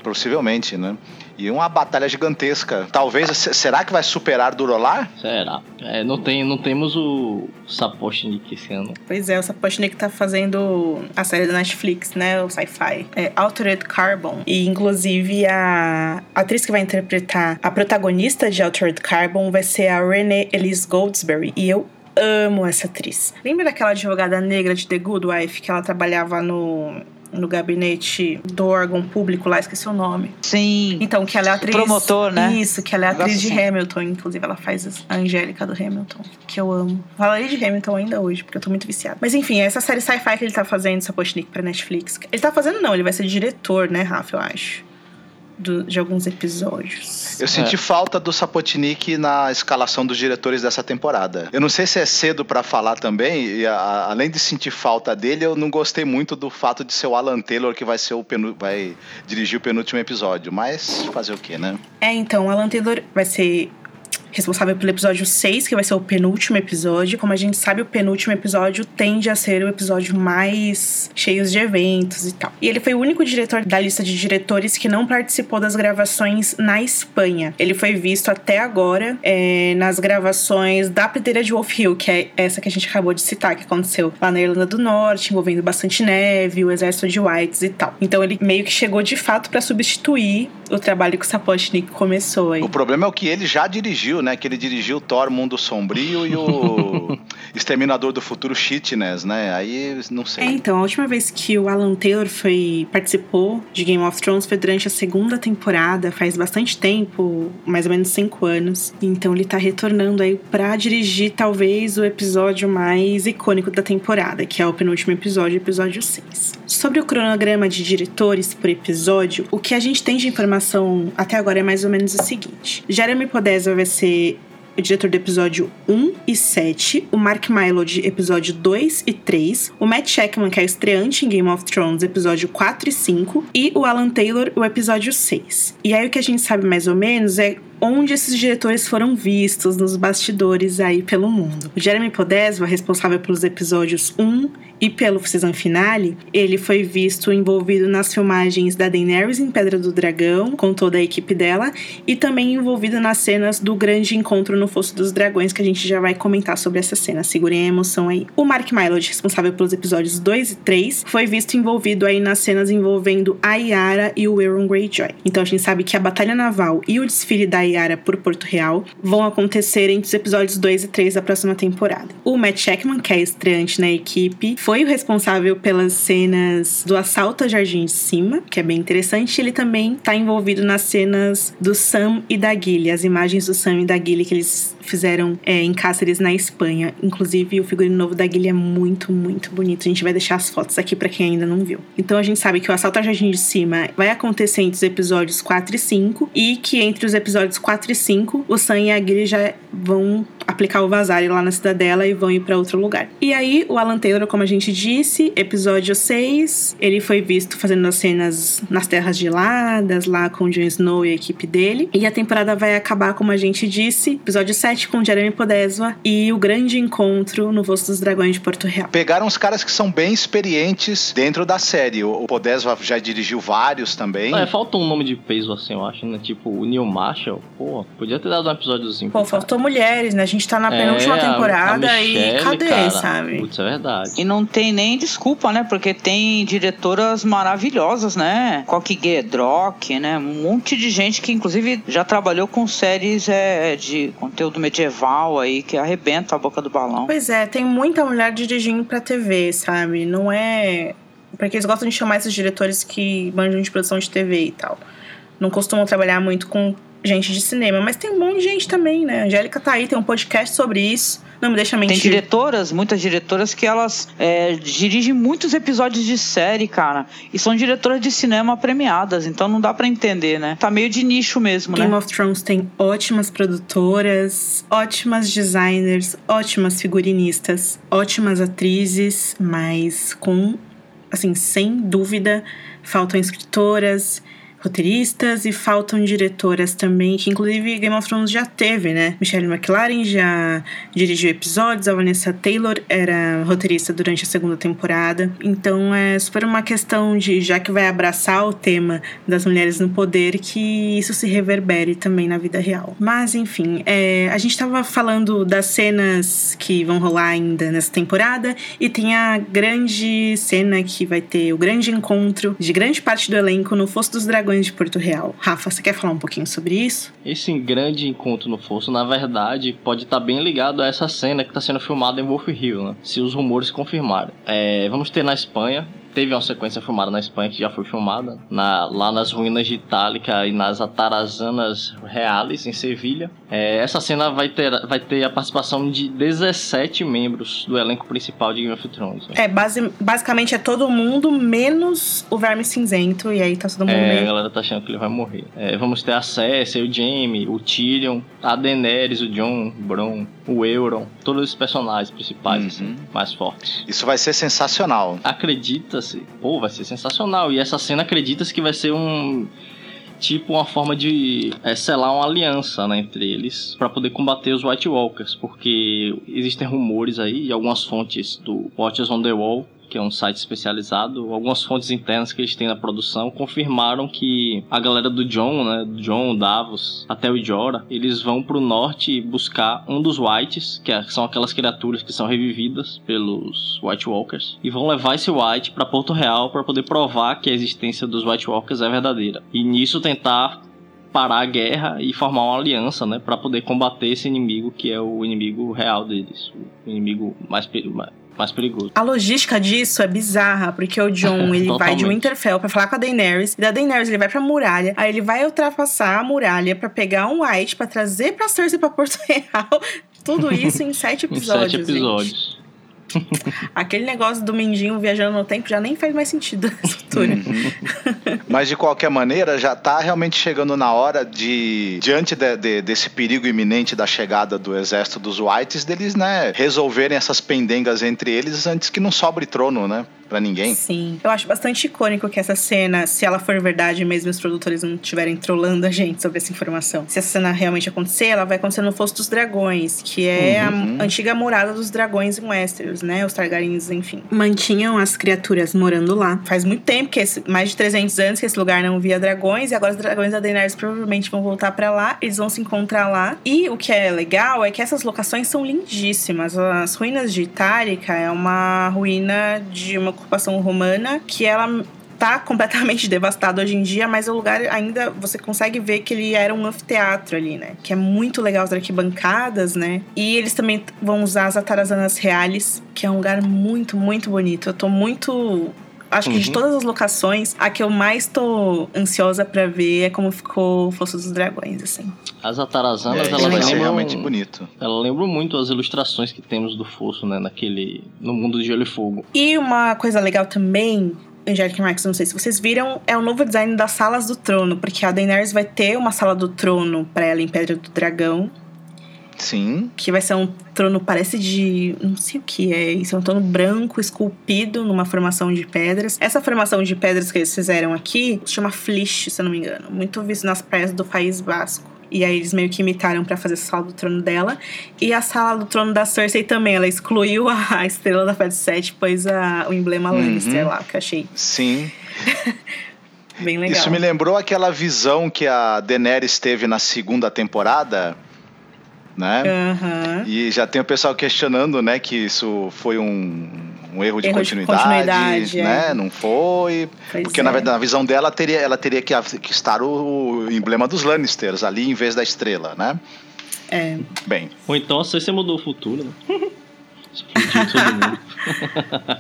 Possivelmente, né? E uma batalha gigantesca. Talvez. se- Será que vai superar Durolar? Será? É, não, tem, não temos o Sapochnik esse ano. Pois é, o Sapochnik tá fazendo a série da Netflix, né? O sci-fi. É Altered Carbon. E, inclusive, a atriz que vai interpretar a protagonista de Altered Carbon vai ser a Renee Elise Goldsberry. E eu amo essa atriz. Lembra daquela advogada negra de The Good Wife que ela trabalhava no, no gabinete do órgão público lá? Esqueci o nome. Sim. Então, que ela é atriz. Promotor, né? Isso, que ela é atriz de assim. Hamilton. Inclusive, ela faz a Angélica do Hamilton, que eu amo. Falarei de Hamilton ainda hoje, porque eu tô muito viciada. Mas enfim, essa série sci-fi que ele tá fazendo, Sapochnik, pra Netflix. Ele tá fazendo, não, ele vai ser diretor, né, Rafa, eu acho. Do- de alguns episódios. Eu senti É. falta do Sapotnik na escalação dos diretores dessa temporada. Eu não sei se é cedo pra falar também, e a- além de sentir falta dele, eu não gostei muito do fato de ser o Alan Taylor que vai ser o penu- vai dirigir o penúltimo episódio, mas fazer o quê, né? É, então, Alan Taylor vai ser responsável pelo episódio 6, que vai ser o penúltimo episódio. Como a gente sabe, o penúltimo episódio tende a ser o episódio mais cheio de eventos e tal. E ele foi o único diretor da lista de diretores que não participou das gravações na Espanha. Ele foi visto até agora é, nas gravações da Predeira de Wolf Hill, que é essa que a gente acabou de citar, que aconteceu lá na Irlanda do Norte, envolvendo bastante neve, o exército de Whites e tal. Então ele meio que chegou de fato para substituir o trabalho que o Sapochnik começou aí. O problema é o que ele já dirigiu, né? Que ele dirigiu Thor Mundo Sombrio e o Exterminador do Futuro Shitness, né? Aí não sei. É, então, a última vez que o Alan Taylor foi participou de Game of Thrones foi durante a segunda temporada, faz bastante tempo, mais ou menos cinco anos. Então ele tá retornando aí pra dirigir talvez o episódio mais icônico da temporada, que é o penúltimo episódio, episódio 6. Sobre o cronograma de diretores por episódio, o que a gente tem de informação até agora é mais ou menos o seguinte: Jeremy Podeswa vai ser o diretor do episódio 1 e 7, o Mark Milo de episódio 2 e 3, o Matt Sheckman, que é estreante em Game of Thrones, episódio 4 e 5, e o Alan Taylor, o episódio 6. E aí o que a gente sabe mais ou menos é onde esses diretores foram vistos nos bastidores aí pelo mundo. O Jeremy Podeswa, responsável pelos episódios 1 e pelo season finale, ele foi visto envolvido nas filmagens da Daenerys em Pedra do Dragão, com toda a equipe dela, e também envolvido nas cenas do grande encontro no Fosso dos Dragões, que a gente já vai comentar sobre essa cena. Segurem a emoção aí. O Mark Mylod, responsável pelos episódios 2 e 3, foi visto envolvido aí nas cenas envolvendo a Yara e o Euron Greyjoy. Então a gente sabe que a batalha naval e o desfile da Yara por Porto Real vão acontecer entre os episódios 2 e 3 da próxima temporada. O Matt Sheckman, que é estreante na equipe, foi o responsável pelas cenas do assalto a Jardim de Cima, que é bem interessante. Ele também está envolvido nas cenas do Sam e da Gilly, as imagens do Sam e da Gilly que eles fizeram é, em Cáceres, na Espanha. Inclusive, o figurino novo da Gilly é muito, muito bonito. A gente vai deixar as fotos aqui para quem ainda não viu. Então a gente sabe que o assalto a Jardim de Cima vai acontecer entre os episódios 4 e 5 e que entre os episódios 4 e 5, o Sam e a Gilly já vão aplicar o vazário lá na cidadela e vão ir para outro lugar. E aí, o Alan Taylor, como a gente disse, episódio 6, ele foi visto fazendo as cenas nas terras geladas, lá com o Jon Snow e a equipe dele. E a temporada vai acabar, como a gente disse, episódio 7 com Jeremy Podeswa e o grande encontro no Vosso dos Dragões de Porto Real. Pegaram os caras que são bem experientes dentro da série. O Podesva já dirigiu vários também. É, falta um nome de peso assim, eu acho, né? Tipo o Neil Marshall. Pô, podia ter dado um episódiozinho. Pô, faltou mulheres, né? A gente tá na penúltima É, a- a temporada e Michelle, cadê, cara? sabe? Putz, é verdade. E não tem nem desculpa, né? Porque tem diretoras maravilhosas, né? Coque Gedrock, né? Um monte de gente que, inclusive, já trabalhou com séries é, de conteúdo medieval aí, que arrebenta a boca do balão. Pois é, tem muita mulher dirigindo pra TV, sabe? Não é. Porque eles gostam de chamar esses diretores que manjam de produção de TV e tal. Não costumam trabalhar muito com gente de cinema, mas tem um monte de gente também, né? A Angélica tá aí, tem um podcast sobre isso. Não me deixa mentir. Tem diretoras, muitas diretoras que elas é, dirigem muitos episódios de série, cara. E são diretoras de cinema premiadas, então não dá para entender, né? Tá meio de nicho mesmo, Game né? of Thrones tem ótimas produtoras, ótimas designers, ótimas figurinistas, ótimas atrizes, mas com, assim, sem dúvida, faltam escritoras, roteiristas e faltam diretoras também, que inclusive Game of Thrones já teve, né? Michelle McLaren já dirigiu episódios, a Vanessa Taylor era roteirista durante a segunda temporada. Então é super uma questão de, já que vai abraçar o tema das mulheres no poder, que isso se reverbere também na vida real. Mas enfim, é, a gente tava falando das cenas que vão rolar ainda nessa temporada e tem a grande cena que vai ter o grande encontro de grande parte do elenco no Fosso dos Dragões de Porto Real. Rafa, você quer falar um pouquinho sobre isso? Esse grande encontro no Fosso, na verdade, pode estar bem ligado a essa cena que está sendo filmada em Wolf Hill, né? Se os rumores confirmarem. É, vamos ter na Espanha teve uma sequência filmada na Espanha que já foi filmada, na, lá nas ruínas de Itálica e nas Atarazanas Reales, em Sevilha. É, essa cena vai ter, vai ter a participação de 17 membros do elenco principal de Game of Thrones. É, base, basicamente é todo mundo, menos o Verme Cinzento, e aí tá todo mundo É, meio... a galera tá achando que ele vai morrer. É, vamos ter a Cersei, o Jaime, o Tyrion, a Daenerys, o Jon, o Bron, o Euron, todos os personagens principais, Uhum. assim, mais fortes. Isso vai ser sensacional. Acredita-se, pô, vai ser sensacional. E essa cena acredita-se que vai ser um. Tipo uma forma de é, selar uma aliança né, entre eles para poder combater os White Walkers, porque existem rumores aí e algumas fontes do Watchers on the Wall que é um site especializado, algumas fontes internas que eles têm na produção confirmaram que a galera do John, né, do John, Davos, até o Jorah, eles vão pro norte buscar um dos Whites, que é- são aquelas criaturas que são revividas pelos White Walkers, e vão levar esse White para Porto Real para poder provar que a existência dos White Walkers é verdadeira. E nisso tentar parar a guerra e formar uma aliança, né, para poder combater esse inimigo que é o inimigo real deles, o inimigo mais, peri- mais perigoso. A logística disso é bizarra, porque o John [laughs] ele vai de. Winterfell pra falar com a Daenerys, e da Daenerys ele vai pra muralha, aí ele vai ultrapassar a muralha pra pegar um White pra trazer pra Cersei pra Porto [laughs] Real. Tudo isso em sete Em episódios. sete gente. [laughs] Aquele negócio do Mindinho viajando no tempo já nem faz mais sentido [laughs] nessa altura. Mas de qualquer maneira, já tá realmente chegando na hora de, diante de- de- desse perigo iminente da chegada do exército dos Whites, deles, né, resolverem essas pendengas entre eles antes que não sobre trono, né, pra ninguém. Sim. Eu acho bastante icônico que essa cena, se ela for verdade mesmo, os produtores não estiverem trollando a gente sobre essa informação. Se essa cena realmente acontecer, ela vai acontecer no Fosso dos Dragões, que é Uhum. a antiga morada dos dragões em Westeros, né? Os Targaryens, enfim. Mantinham as criaturas morando lá. Faz muito tempo, que esse- mais de 300 anos que esse lugar não via dragões, e agora os dragões da Daenerys provavelmente vão voltar pra lá, eles vão se encontrar lá. E o que é legal é que essas locações são lindíssimas. As ruínas de Itálica é uma ruína de uma ocupação romana que ela tá completamente [laughs] devastado hoje em dia, mas o lugar ainda você consegue ver que ele era um anfiteatro ali, né? Que é muito legal as arquibancadas, né? E eles também vão usar as Atarazanas Reales, que é um lugar muito, muito bonito. Eu tô muito Acho que de Uhum. todas as locações, a que eu mais tô ansiosa pra ver é como ficou o Fosso dos Dragões, assim. As Atarazanas, É, elas vai ser lembram, realmente bonito. Ela lembra muito as ilustrações que temos do Fosso, né? Naquele. No mundo de Gelo e Fogo. E uma coisa legal também, Angélica e Marcos, não sei se vocês viram, é o novo design das salas do trono, porque a Daenerys vai ter uma sala do trono pra ela em Pedra do Dragão, Sim. que vai ser um trono, parece de. não sei o que é isso, é um trono branco esculpido numa formação de pedras. Essa formação de pedras que eles fizeram aqui se chama Flish, se eu não me engano, muito visto nas praias do País Basco. E aí eles meio que imitaram pra fazer a sala do trono dela. E a sala do trono da Cersei também, ela excluiu a estrela da Fed 7, pôs a, o emblema Uhum. Lannister lá, que eu achei Sim. [laughs] bem legal. Isso me lembrou aquela visão que a Daenerys teve na segunda temporada, né? Aham. E já tem o pessoal questionando, né, que isso foi um, um erro de Erro de continuidade, continuidade, né? é. Não foi. Pois Porque é. na verdade, na visão dela, teria, ela teria que, que estar o emblema dos Lannisters ali em vez da estrela, né? É. Bem, Ou então a Cersei mudou o futuro, né? Explodiu todo mundo.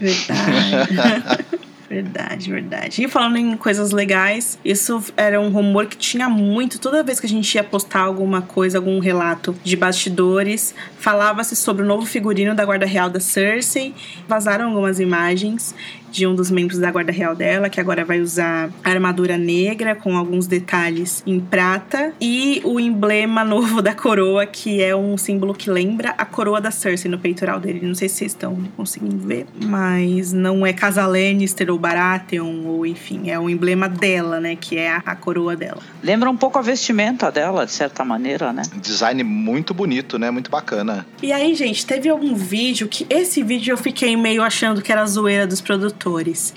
Verdade. [laughs] Verdade, verdade. E falando em coisas legais, isso era um rumor que tinha muito. Toda vez que a gente ia postar alguma coisa, algum relato de bastidores, falava-se sobre o novo figurino da Guarda Real da Cersei. Vazaram algumas imagens de um dos membros da Guarda Real dela, que agora vai usar armadura negra com alguns detalhes em prata e o emblema novo da coroa, que é um símbolo que lembra a coroa da Cersei no peitoral dele. Não sei se vocês estão conseguindo ver, mas não é Casa Lannister ou Baratheon ou enfim, é o emblema dela, né, que é a, a coroa dela. Lembra um pouco a vestimenta dela, de certa maneira, né? Design muito bonito, né? Muito bacana. E aí, gente, teve algum vídeo que esse vídeo eu fiquei meio achando que era zoeira dos produtores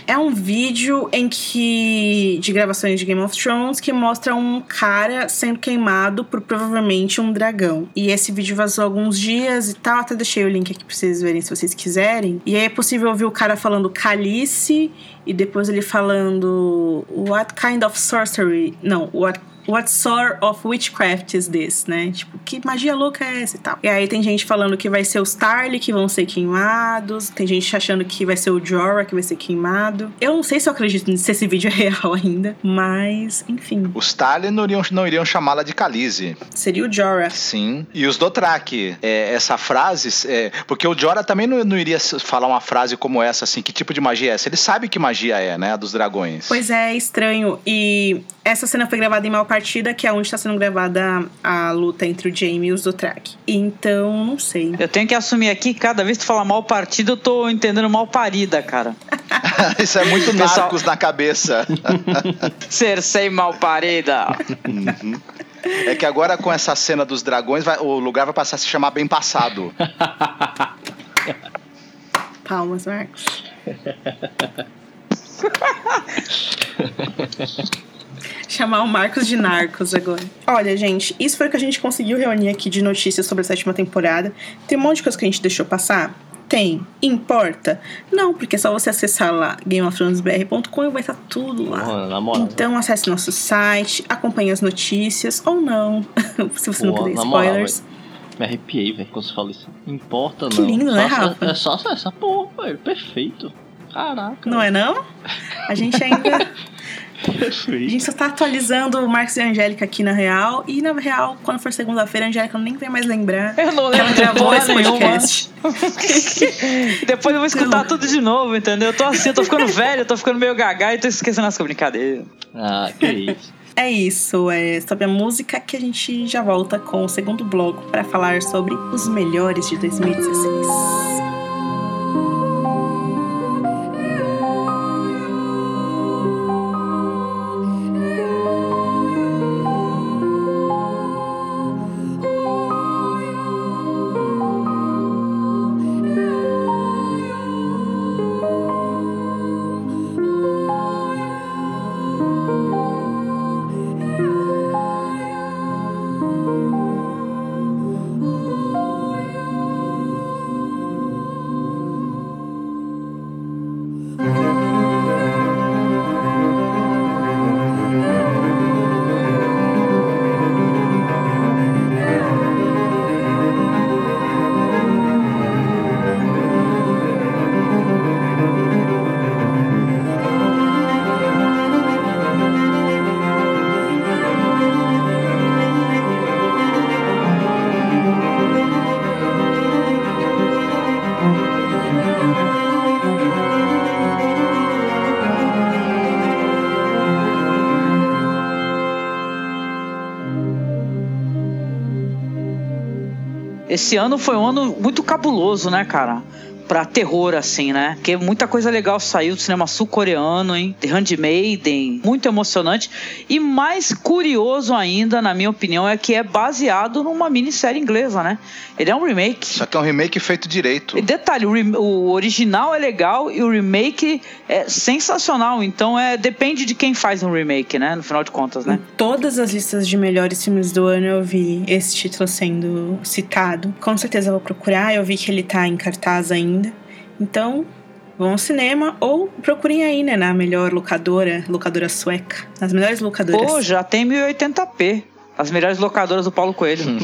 é um vídeo em que de gravações de Game of Thrones que mostra um cara sendo queimado por provavelmente um dragão. E esse vídeo vazou alguns dias e tal, até deixei o link aqui pra vocês verem se vocês quiserem. E aí é possível ouvir o cara falando calice e depois ele falando what kind of sorcery? Não, what what sort of witchcraft is this, né? Tipo, que magia louca é essa e tal. E aí tem gente falando que vai ser os Tarly que vão ser queimados, tem gente achando que vai ser o Jorah que vai ser queimado. Eu não sei se eu acredito se esse vídeo é real [laughs] ainda, mas enfim. Os Tarly não iriam, não iriam chamá-la de Khaleesi. Seria o Jorah. Sim. E os Dothraki, é, essa frase, é, porque o Jorah também não, não iria falar uma frase como essa, assim, que tipo de magia é essa? Ele sabe que magia é, né, a dos dragões. Pois é, é estranho. E essa cena foi gravada em mal partida, que é onde está sendo gravada a luta entre o Jamie e os Dothraki. Então, não sei. Eu tenho que assumir aqui, cada vez que tu fala mal partida, eu tô entendendo mal parida, cara. [laughs] Isso é muito narcos na cabeça. [laughs] Cersei mal parida. Uhum. É que agora com essa cena dos dragões, vai, o lugar vai passar a se chamar Bem Passado. [laughs] Palmas, Marcos. Chamar o Marcos de Narcos agora. Olha, gente, isso foi o que a gente conseguiu reunir aqui de notícias sobre a sétima temporada. Tem um monte de coisa que a gente deixou passar. Tem. Importa? Não, porque é só você acessar lá gameofthronesbr.com e vai estar tudo lá. na moral. Então acesse nosso site, acompanhe as notícias, ou não, [laughs] se você não quiser spoilers. Moral, me arrepiei, velho, quando você fala isso. Importa, que não. lindo, só né, Rafa? É só essa porra, velho. Perfeito. Caraca. Não é não? A gente ainda. [laughs] A gente só tá atualizando o Marcos e a Angélica aqui na Real. E na Real, quando for segunda-feira, a Angélica nem vai mais lembrar. Eu não ela lembro de gravou esse podcast. [laughs] Depois eu vou escutar tudo de novo, entendeu? Eu tô assim, eu tô ficando velho, eu tô ficando meio gaga e tô esquecendo as brincadeiras. Ah, que isso. É isso, é sobre a música que a gente já volta com o segundo bloco para falar sobre os melhores de 2016. Esse ano foi um ano muito cabuloso, né, cara? Pra terror, assim, né? Porque muita coisa legal saiu do cinema sul-coreano, hein? The Handmaiden, muito emocionante. E mais curioso ainda, na minha opinião, é que é baseado numa minissérie inglesa, né? Ele é um remake. Só que é um remake feito direito. E detalhe, o, rem- o original é legal e o remake é sensacional. Então é depende de quem faz um remake, né? No final de contas, né? Todas as listas de melhores filmes do ano eu vi esse título sendo citado. Com certeza eu vou procurar, eu vi que ele tá em cartaz ainda. Então, vão ao cinema ou procurem aí, né, na melhor locadora, locadora sueca. Nas melhores locadoras. Pô, já tem 1080p. As melhores locadoras do Paulo Coelho. [laughs]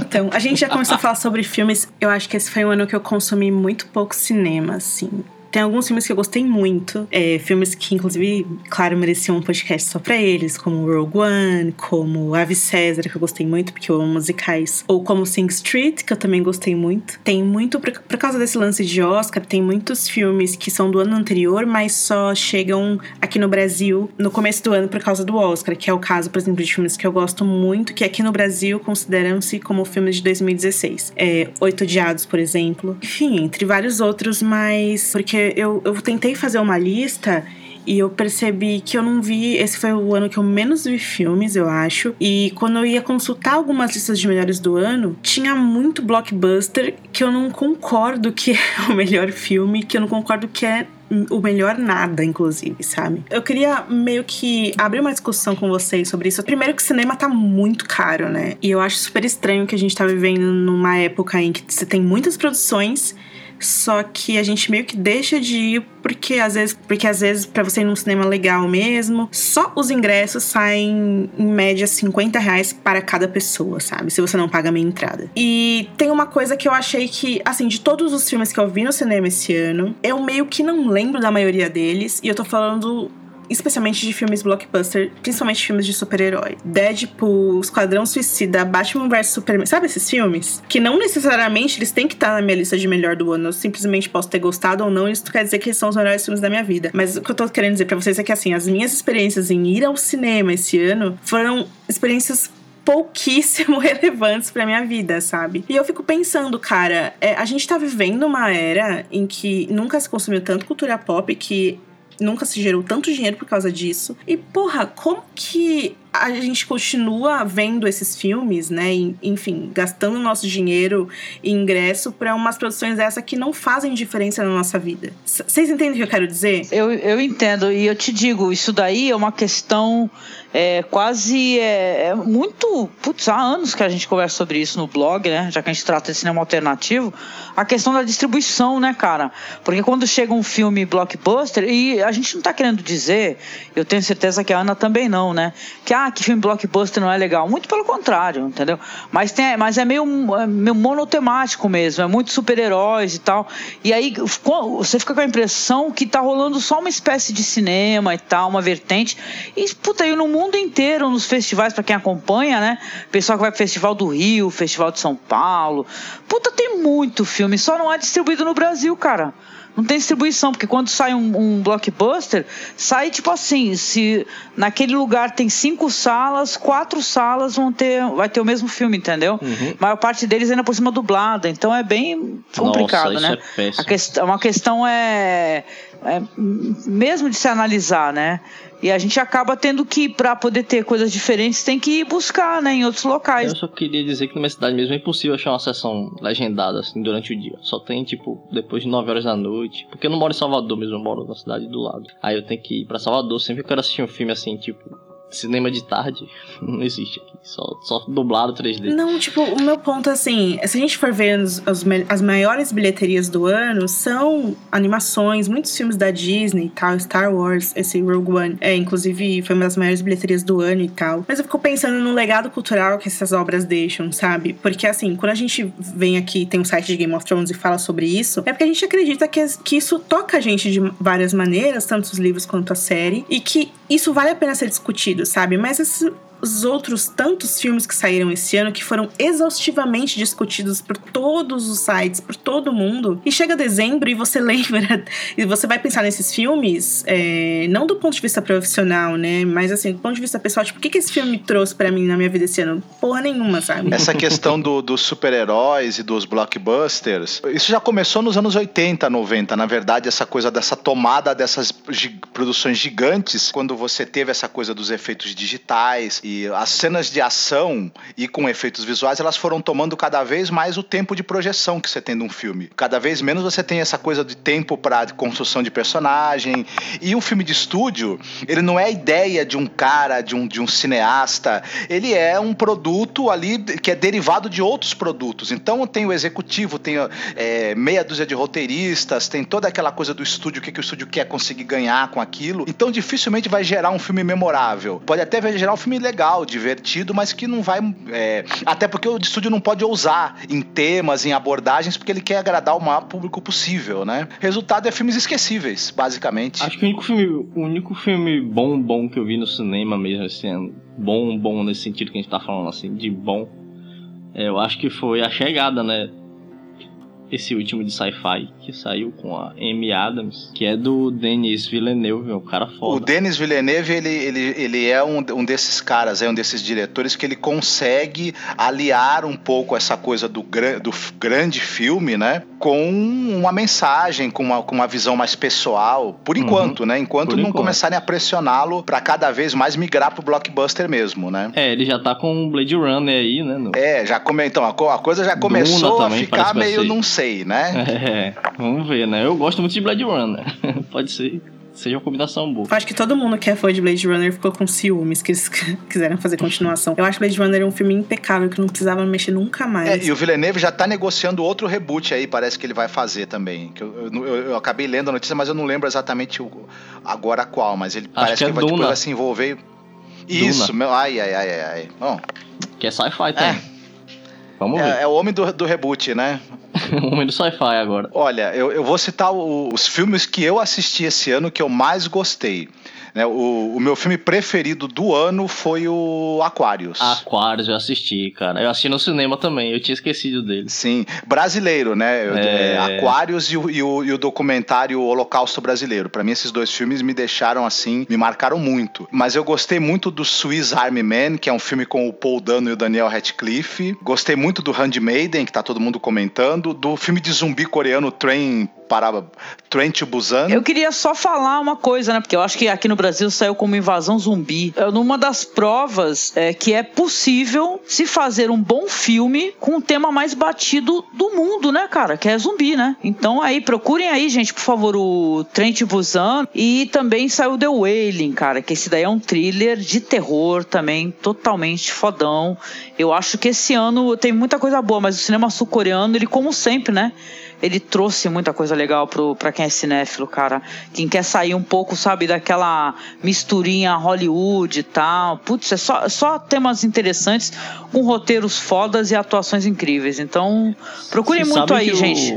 Então, a gente já começou a falar sobre filmes. Eu acho que esse foi um ano que eu consumi muito pouco cinema, assim. Tem alguns filmes que eu gostei muito, é, filmes que, inclusive, claro, mereciam um podcast só pra eles, como Rogue One, como Ave César, que eu gostei muito, porque eu amo musicais, ou como Sing Street, que eu também gostei muito. Tem muito, por, por causa desse lance de Oscar, tem muitos filmes que são do ano anterior, mas só chegam aqui no Brasil no começo do ano por causa do Oscar, que é o caso, por exemplo, de filmes que eu gosto muito, que aqui no Brasil consideram-se como filmes de 2016. É, Oito Odiados, por exemplo. Enfim, entre vários outros, mas porque eu, eu tentei fazer uma lista e eu percebi que eu não vi. Esse foi o ano que eu menos vi filmes, eu acho. E quando eu ia consultar algumas listas de melhores do ano, tinha muito blockbuster que eu não concordo que [laughs] é o melhor filme, que eu não concordo que é o melhor nada, inclusive, sabe? Eu queria meio que abrir uma discussão com vocês sobre isso. Primeiro que o cinema tá muito caro, né? E eu acho super estranho que a gente tá vivendo numa época em que você tem muitas produções só que a gente meio que deixa de ir porque às vezes, porque às vezes para você ir num cinema legal mesmo, só os ingressos saem em média 50 reais para cada pessoa, sabe? Se você não paga a meia entrada. E tem uma coisa que eu achei que, assim, de todos os filmes que eu vi no cinema esse ano, eu meio que não lembro da maioria deles, e eu tô falando especialmente de filmes blockbuster, principalmente filmes de super-herói. Deadpool, Esquadrão Suicida, Batman vs Superman. Sabe esses filmes? Que não necessariamente eles têm que estar na minha lista de melhor do ano. Eu simplesmente posso ter gostado ou não, isso quer dizer que eles são os melhores filmes da minha vida. Mas o que eu tô querendo dizer para vocês é que, assim, as minhas experiências em ir ao cinema esse ano foram experiências pouquíssimo [laughs] relevantes pra minha vida, sabe? E eu fico pensando, cara, é, a gente tá vivendo uma era em que nunca se consumiu tanto cultura pop que nunca se gerou tanto dinheiro por causa disso. E, porra, como que a gente continua vendo esses filmes, né? Enfim, gastando nosso dinheiro e ingresso para umas produções dessa que não fazem diferença na nossa vida. Vocês entendem o que eu quero dizer? Eu, eu entendo, e eu te digo, isso daí é uma questão é, quase é, é, muito. Putz, há anos que a gente conversa sobre isso no blog, né? Já que a gente trata de cinema alternativo. A questão da distribuição, né, cara? Porque quando chega um filme blockbuster, e a gente não tá querendo dizer, eu tenho certeza que a Ana também não, né? Que, ah, que filme blockbuster não é legal. Muito pelo contrário, entendeu? Mas, tem, mas é meio, é meio monotemático mesmo, é muito super-heróis e tal. E aí você fica com a impressão que tá rolando só uma espécie de cinema e tal, uma vertente. E, puta, eu no mundo inteiro, nos festivais, para quem acompanha, né? Pessoal que vai pro Festival do Rio, Festival de São Paulo. Puta, tem muito filme, só não é distribuído no Brasil, cara não tem distribuição, porque quando sai um, um, blockbuster, sai tipo assim, se naquele lugar tem cinco salas, quatro salas vão ter, vai ter o mesmo filme, entendeu? Uhum. A maior parte deles ainda por cima dublada, então é bem complicado, Nossa, né? É a questão, uma questão é, é mesmo de se analisar, né? E a gente acaba tendo que, para poder ter coisas diferentes, tem que ir buscar, né, em outros locais. Eu só queria dizer que na minha cidade mesmo é impossível achar uma sessão legendada, assim, durante o dia. Só tem, tipo, depois de 9 horas da noite. Porque eu não moro em Salvador mesmo, eu moro na cidade do lado. Aí eu tenho que ir pra Salvador sempre que eu quero assistir um filme, assim, tipo, cinema de tarde [laughs] não existe aqui. Só, só dublado 3D. Não, tipo, o meu ponto é assim: se a gente for ver as, as, maiores bilheterias do ano, são animações, muitos filmes da Disney e tal, Star Wars, esse Rogue One. É, inclusive, foi uma das maiores bilheterias do ano e tal. Mas eu fico pensando no legado cultural que essas obras deixam, sabe? Porque assim, quando a gente vem aqui, tem um site de Game of Thrones e fala sobre isso, é porque a gente acredita que, que isso toca a gente de várias maneiras, tanto os livros quanto a série, e que isso vale a pena ser discutido, sabe? Mas os outros tantos filmes que saíram esse ano que foram exaustivamente discutidos por todos os sites, por todo mundo. E chega dezembro e você [laughs] lembra, e você vai pensar nesses filmes, é, não do ponto de vista profissional, né? Mas assim, do ponto de vista pessoal, tipo, o que, que esse filme trouxe para mim na minha vida esse ano? Porra nenhuma, sabe? Essa [laughs] questão do, dos super-heróis e dos blockbusters, isso já começou nos anos 80, 90. Na verdade, essa coisa dessa tomada dessas produções gigantes, quando você teve essa coisa dos efeitos digitais e as cenas de ação e com efeitos visuais, elas foram tomando cada vez mais o tempo de projeção que você tem num filme. Cada vez menos você tem essa coisa de tempo para construção de personagem. E um filme de estúdio, ele não é a ideia de um cara, de um, de um cineasta, ele é um produto ali que é derivado de outros produtos. Então tem o executivo, tem é, meia dúzia de roteiristas, tem toda aquela coisa do estúdio, o que, que o estúdio quer conseguir ganhar com aquilo. Então dificilmente vai gerar um filme memorável. Pode até gerar um filme legal legal, divertido, mas que não vai. É, até porque o estúdio não pode ousar em temas, em abordagens, porque ele quer agradar o maior público possível, né? Resultado é filmes esquecíveis, basicamente. Acho que o único filme, o único filme bom, bom que eu vi no cinema mesmo esse bom, bom nesse sentido que a gente tá falando assim, de bom, é, eu acho que foi A Chegada, né? Esse último de sci-fi que saiu com a Amy Adams, que é do Denis Villeneuve, um cara foda. O Denis Villeneuve, ele, ele, ele é um, um desses caras, é um desses diretores que ele consegue aliar um pouco essa coisa do, do grande filme, né? Com uma mensagem, com uma, com uma visão mais pessoal, por uhum. enquanto, uhum. né? Enquanto por não enquanto. começarem a pressioná-lo para cada vez mais migrar pro blockbuster mesmo, né? É, ele já tá com o Blade Runner aí, né? No... É, já come... então, a, a coisa já começou a ficar meio num sei, né? [laughs] É, vamos ver, né? Eu gosto muito de Blade Runner. [laughs] Pode ser seja uma combinação boa. Acho que todo mundo que é fã de Blade Runner ficou com ciúmes que eles [laughs] quiseram fazer continuação. Eu acho Blade Runner um filme impecável que não precisava mexer nunca mais. É, e o Villeneuve já tá negociando outro reboot aí, parece que ele vai fazer também. Que eu, eu, eu, acabei lendo a notícia, mas eu não lembro exatamente o, agora qual, mas ele acho parece que, é que vai, tipo, vai se envolver. Isso, meu, ai, ai, ai, ai. Bom, que é sci-fi também. É. Vamos. É, é o homem do, do reboot, né? [laughs] o homem do sci-fi agora. Olha, eu, eu vou citar o, os filmes que eu assisti esse ano que eu mais gostei. Né, o, o, meu filme preferido do ano foi o Aquarius. Aquarius, eu assisti, cara. Eu assisti no cinema também, eu tinha esquecido dele. Sim, brasileiro, né? É... É, Aquarius e o, e, o, e o, documentário Holocausto Brasileiro. Para mim, esses dois filmes me deixaram assim, me marcaram muito. Mas eu gostei muito do Swiss Army Man, que é um filme com o Paul Dano e o Daniel Radcliffe. Gostei muito do Handmaiden, que tá todo mundo comentando. Do filme de zumbi coreano Train para Train to Busan. Eu queria só falar uma coisa, né? Porque eu acho que aqui no Brasil saiu como invasão zumbi. É numa das provas é que é possível se fazer um bom filme com o tema mais batido do mundo, né, cara? Que é zumbi, né? Então aí, procurem aí, gente, por favor, o Trent Busan. E também saiu The Wailing, cara, que esse daí é um thriller de terror também, totalmente fodão. Eu acho que esse ano tem muita coisa boa, mas o cinema sul-coreano, ele, como sempre, né? Ele trouxe muita coisa legal pro, pra quem é cinéfilo, cara. Quem quer sair um pouco, sabe, daquela misturinha Hollywood e tal. Putz, é só, só temas interessantes, com roteiros fodas e atuações incríveis. Então, procurem muito aí, gente.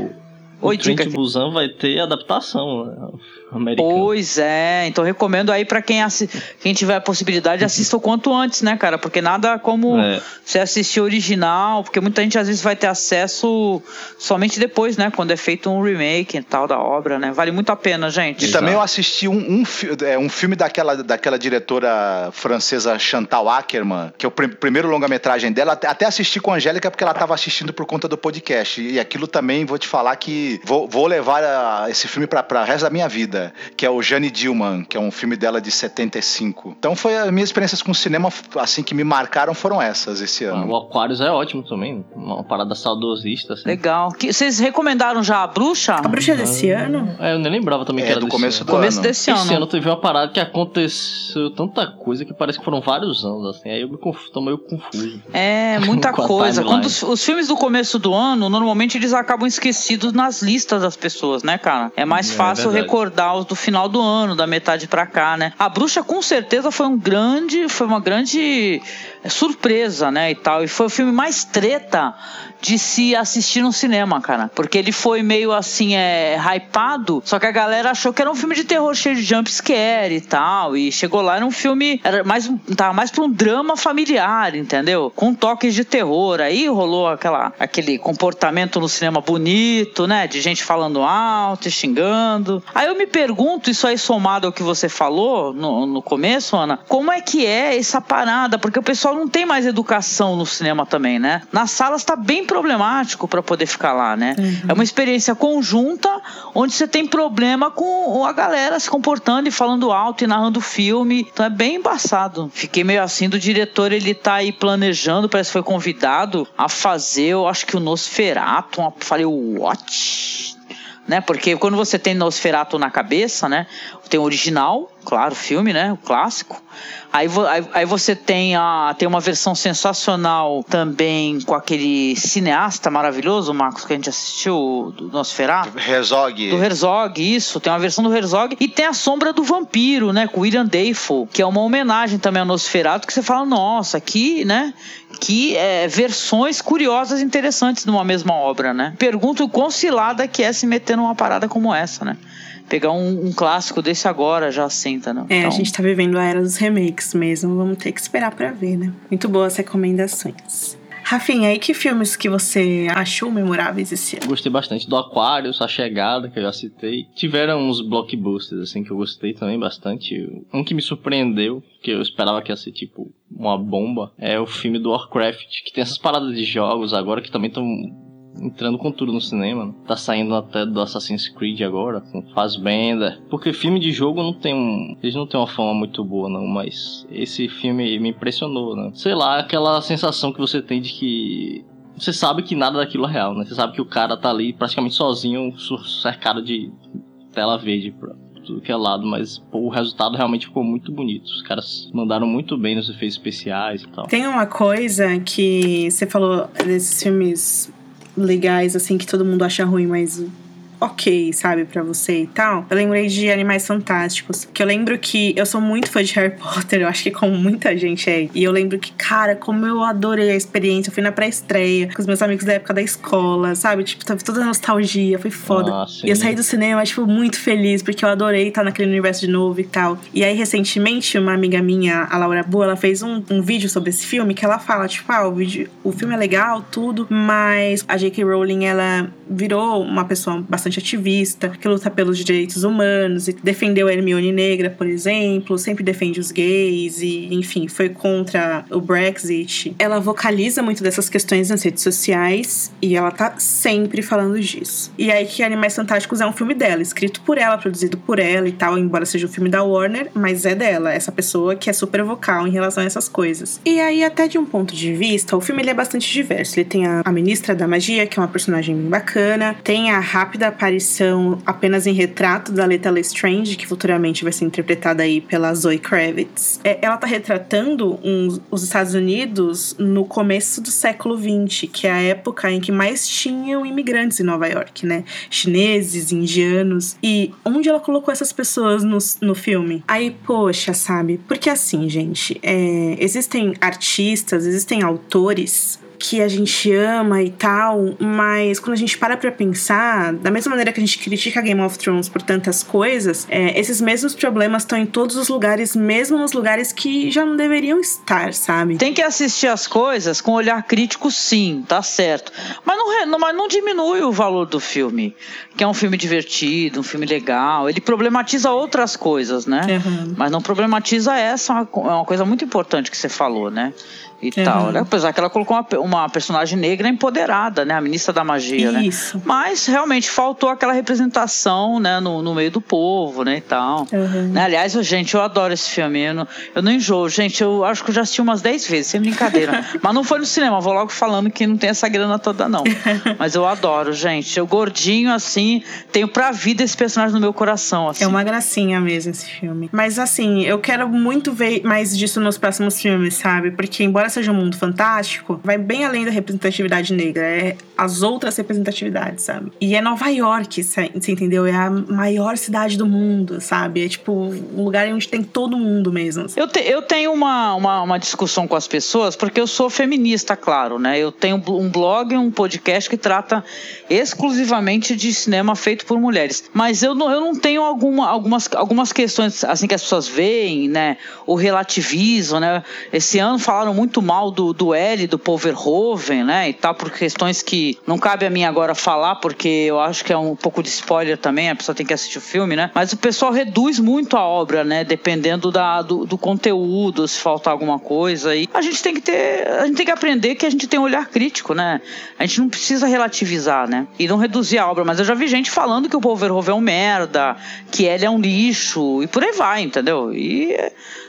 O, Oi, Trent Busan vai ter adaptação. Né? Americano. Pois é, então recomendo aí para quem, quem tiver a possibilidade, assista o quanto antes, né, cara? Porque nada como é. você assistir o original, porque muita gente às vezes vai ter acesso somente depois, né? Quando é feito um remake e tal da obra, né? Vale muito a pena, gente. E Exato. também eu assisti um, um, é, um filme daquela, daquela diretora francesa Chantal Ackerman, que é o pr primeiro longa-metragem dela, até assisti com a Angélica porque ela estava assistindo por conta do podcast. E aquilo também, vou te falar que vou, vou levar a, esse filme para o resto da minha vida que é o Jane Dillman, que é um filme dela de 75. Então foi as minhas experiências com cinema assim que me marcaram foram essas esse ano. O Aquarius é ótimo também, uma parada saudosista. Assim. Legal. Que, vocês recomendaram já a Bruxa? A Bruxa é desse ano? É, eu nem lembrava também é, que era do começo ano. do começo ano. desse ano. Esse ano teve uma parada que aconteceu tanta coisa que parece que foram vários anos, assim. Aí eu me conf... tô meio confuso. É, muita [laughs] coisa. Quando os, os, filmes do começo do ano, normalmente eles acabam esquecidos nas listas das pessoas, né, cara? É mais é, fácil é recordar do final do ano, da metade para cá, né? A Bruxa com certeza foi um grande, foi uma grande surpresa, né, e tal. E foi o filme mais treta de se assistir no cinema, cara. Porque ele foi meio assim, é, hypado, só que a galera achou que era um filme de terror cheio de jumpscare e tal. E chegou lá, era um filme, era mais, tava mais pra um drama familiar, entendeu? Com toques de terror. Aí rolou aquela, aquele comportamento no cinema bonito, né? De gente falando alto, xingando. Aí eu me pergunto, isso aí somado ao que você falou no, no começo, Ana, como é que é essa parada? Porque o pessoal não tem mais educação no cinema também, né? Nas salas tá bem problemático para poder ficar lá, né? Uhum. É uma experiência conjunta onde você tem problema com a galera se comportando e falando alto e narrando filme. Então é bem embaçado. Fiquei meio assim do diretor, ele tá aí planejando, parece que foi convidado a fazer, eu acho que o Nosferatu. Falei, what? Né? Porque quando você tem Nosferatu na cabeça, né? Tem o original, claro, filme, né? O clássico. Aí, aí, aí, você tem, a, tem uma versão sensacional também com aquele cineasta maravilhoso, Marcos, que a gente assistiu, do Nosferatu. Herzog. Do Herzog, isso. Tem uma versão do Herzog. E tem a Sombra do Vampiro, né? Com William Dafoe, que é uma homenagem também ao Nosferatu, que você fala, nossa, que, né? Que é, versões curiosas e interessantes numa mesma obra, né? Pergunto quão cilada que é se meter numa parada como essa, né? pegar um, um, clássico desse agora já senta, né? É, então... a gente tá vivendo a era dos remakes mesmo, vamos ter que esperar para ver, né? Muito boas recomendações. Rafinha, aí que filmes que você achou memoráveis esse ano? Gostei bastante do Aquarius, A Chegada, que eu já citei. Tiveram uns blockbusters, assim, que eu gostei também bastante. Um que me surpreendeu, que eu esperava que ia ser, tipo, uma bomba, é o filme do Warcraft, que tem essas paradas de jogos agora que também estão entrando com tudo no cinema. Tá saindo até do Assassin's Creed agora, com Fassbender. Porque filme de jogo não tem um. Eles não têm uma fama muito boa, não. Mas esse filme me impressionou, né? Sei lá, aquela sensação que você tem de que. Você sabe que nada daquilo é real, né? Você sabe que o cara tá ali praticamente sozinho, cercado de tela verde pra tudo que é lado, mas pô, o resultado realmente ficou muito bonito. Os caras mandaram muito bem nos efeitos especiais e tal. Tem uma coisa que você falou desses filmes legais, assim, que todo mundo acha ruim, mas ok, sabe, para você e tal. Eu lembrei de Animais Fantásticos, que eu lembro que eu sou muito fã de Harry [laughs] Potter, eu acho que como muita gente é. E eu lembro que, cara, como eu adorei a experiência. Eu fui na pré-estreia com os meus amigos da época da escola, sabe? Tipo, teve toda a nostalgia, foi foda. Ah, e eu saí do cinema, tipo, muito feliz, porque eu adorei estar naquele universo de novo e tal. E aí, recentemente, uma amiga minha, a Laura Boa, ela fez um, um vídeo sobre esse filme que ela fala, tipo, ah, o, vídeo, o filme é legal, tudo, mas a J.K. Rowling, ela virou uma pessoa bastante bastante ativista, que luta pelos direitos humanos e defendeu a Hermione Negra, por exemplo, sempre defende os gays e, enfim, foi contra o Brexit. Ela vocaliza muito dessas questões nas redes sociais e ela tá sempre falando disso. E aí que Animais Fantásticos é um filme dela, escrito por ela, produzido por ela e tal, embora seja um filme da Warner, mas é dela, essa pessoa que é super vocal em relação a essas coisas. E aí, até de um ponto de vista, o filme ele é bastante diverso. Ele tem a, a ministra da magia, que é uma personagem bem bacana, tem a rápida aparição apenas em retrato da Leta Lestrange, que futuramente vai ser interpretada aí pela Zoe Kravitz. É, ela tá retratando um, os Estados Unidos no começo do século XX, que é a época em que mais tinham imigrantes em Nova York, né? Chineses, indianos. E onde ela colocou essas pessoas no, no filme? Aí, poxa, sabe? Porque assim, gente, é, existem artistas, existem autores que a gente ama e tal, mas quando a gente para pra pensar, da mesma maneira que a gente critica Game of Thrones por tantas coisas, é, esses mesmos problemas estão em todos os lugares, mesmo nos lugares que já não deveriam estar, sabe? Tem que assistir as coisas com olhar crítico, sim, tá certo. Mas não, mas não diminui o valor do filme, que é um filme divertido, um filme legal. Ele problematiza outras coisas, né? Uhum. Mas não problematiza essa, é uma coisa muito importante que você falou, né? E uhum. tal, né? Apesar que ela colocou uma, uma, personagem negra empoderada, né? A ministra da magia, né? Isso. né? Mas realmente faltou aquela representação, né? No, no meio do povo, né? E tal. Uhum. Né? Aliás, eu, gente, eu adoro esse filme. Eu não, eu não enjoo. Gente, eu acho que eu já assisti umas 10 vezes, sem brincadeira. [laughs] Mas não foi no cinema, vou logo falando que não tem essa grana toda, não. [laughs] Mas eu adoro, gente. Eu gordinho, assim, tenho pra vida esse personagem no meu coração, assim. É uma gracinha mesmo esse filme. Mas, assim, eu quero muito ver mais disso nos próximos filmes, sabe? Porque, embora seja um mundo fantástico, vai bem além da representatividade negra, é as outras representatividades, sabe? E é Nova York, você entendeu? É a maior cidade do mundo, sabe? É tipo um lugar onde tem todo mundo mesmo. Eu, te, eu tenho uma, uma, uma, discussão com as pessoas, porque eu sou feminista, claro, né? Eu tenho um blog, um podcast que trata exclusivamente de cinema feito por mulheres. Mas eu não, eu não tenho alguma, algumas, algumas questões assim que as pessoas veem, né? O relativismo, né? Esse ano falaram muito mal do, do L, do Paul Verhoeven, né? E tal, por questões que não cabe a mim agora falar, porque eu acho que é um pouco de spoiler também, a pessoa tem que assistir o filme, né? Mas o pessoal reduz muito a obra, né? Dependendo da, do, do conteúdo, se faltar alguma coisa. E a gente tem que ter. A gente tem que aprender que a gente tem um olhar crítico, né? A gente não precisa relativizar, né? E não reduzir a obra. Mas eu já vi gente falando que o Paul Verhoeven é um merda, que ele é um lixo, e por aí vai, entendeu? E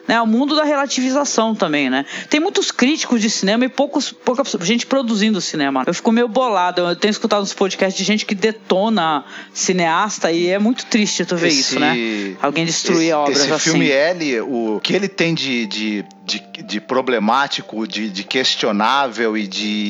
né, o mundo da relativização também, né? Tem muitos críticos de cinema e poucos, pouca, gente produzindo cinema. Eu fico meio bolado. Eu tenho escutado uns podcasts de gente que detona cineasta e é muito triste tu ver esse, isso, né? Alguém destruir esse, obras esse assim. filme L, o que ele tem de, de, de, de problemático, de, de questionável e de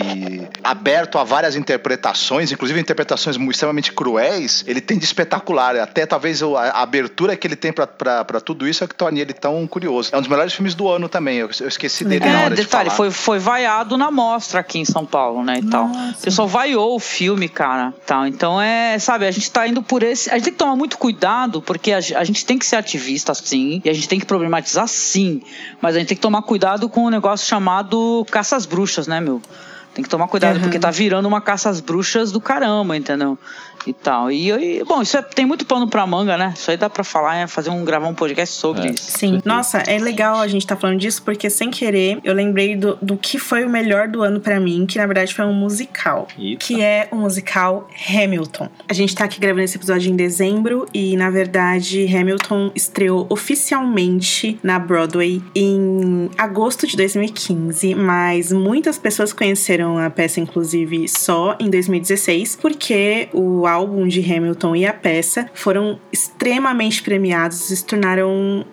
aberto a várias interpretações, inclusive interpretações extremamente cruéis, ele tem de espetacular. Até talvez a abertura que ele tem para tudo isso é que torna ele tão curioso. É um dos melhores filmes do ano também. Eu, eu esqueci dele é, na hora detalhe, de falar. Foi, foi vaiado na mostra aqui em São Paulo, né? E tal. O pessoal vaiou o filme, cara. Tal. Então é, sabe, a gente tá indo por esse. A gente tem que tomar muito cuidado, porque a, a gente tem que ser ativista, sim, e a gente tem que problematizar, sim. Mas a gente tem que tomar cuidado com um negócio chamado caça às bruxas, né, meu? Tem que tomar cuidado, uhum. porque tá virando uma caça às bruxas do caramba, entendeu? e tal. E, e bom, isso é, tem muito pano pra manga, né? Isso aí dá pra falar, é fazer um gravar um podcast sobre é. isso. Sim. Nossa, é legal a gente tá falando disso porque sem querer eu lembrei do, do que foi o melhor do ano para mim, que na verdade foi um musical, Eita. que é o musical Hamilton. A gente tá aqui gravando esse episódio em dezembro e na verdade Hamilton estreou oficialmente na Broadway em agosto de 2015, mas muitas pessoas conheceram a peça inclusive só em 2016 porque o álbum de Hamilton e a peça foram extremamente premiados e se tornaram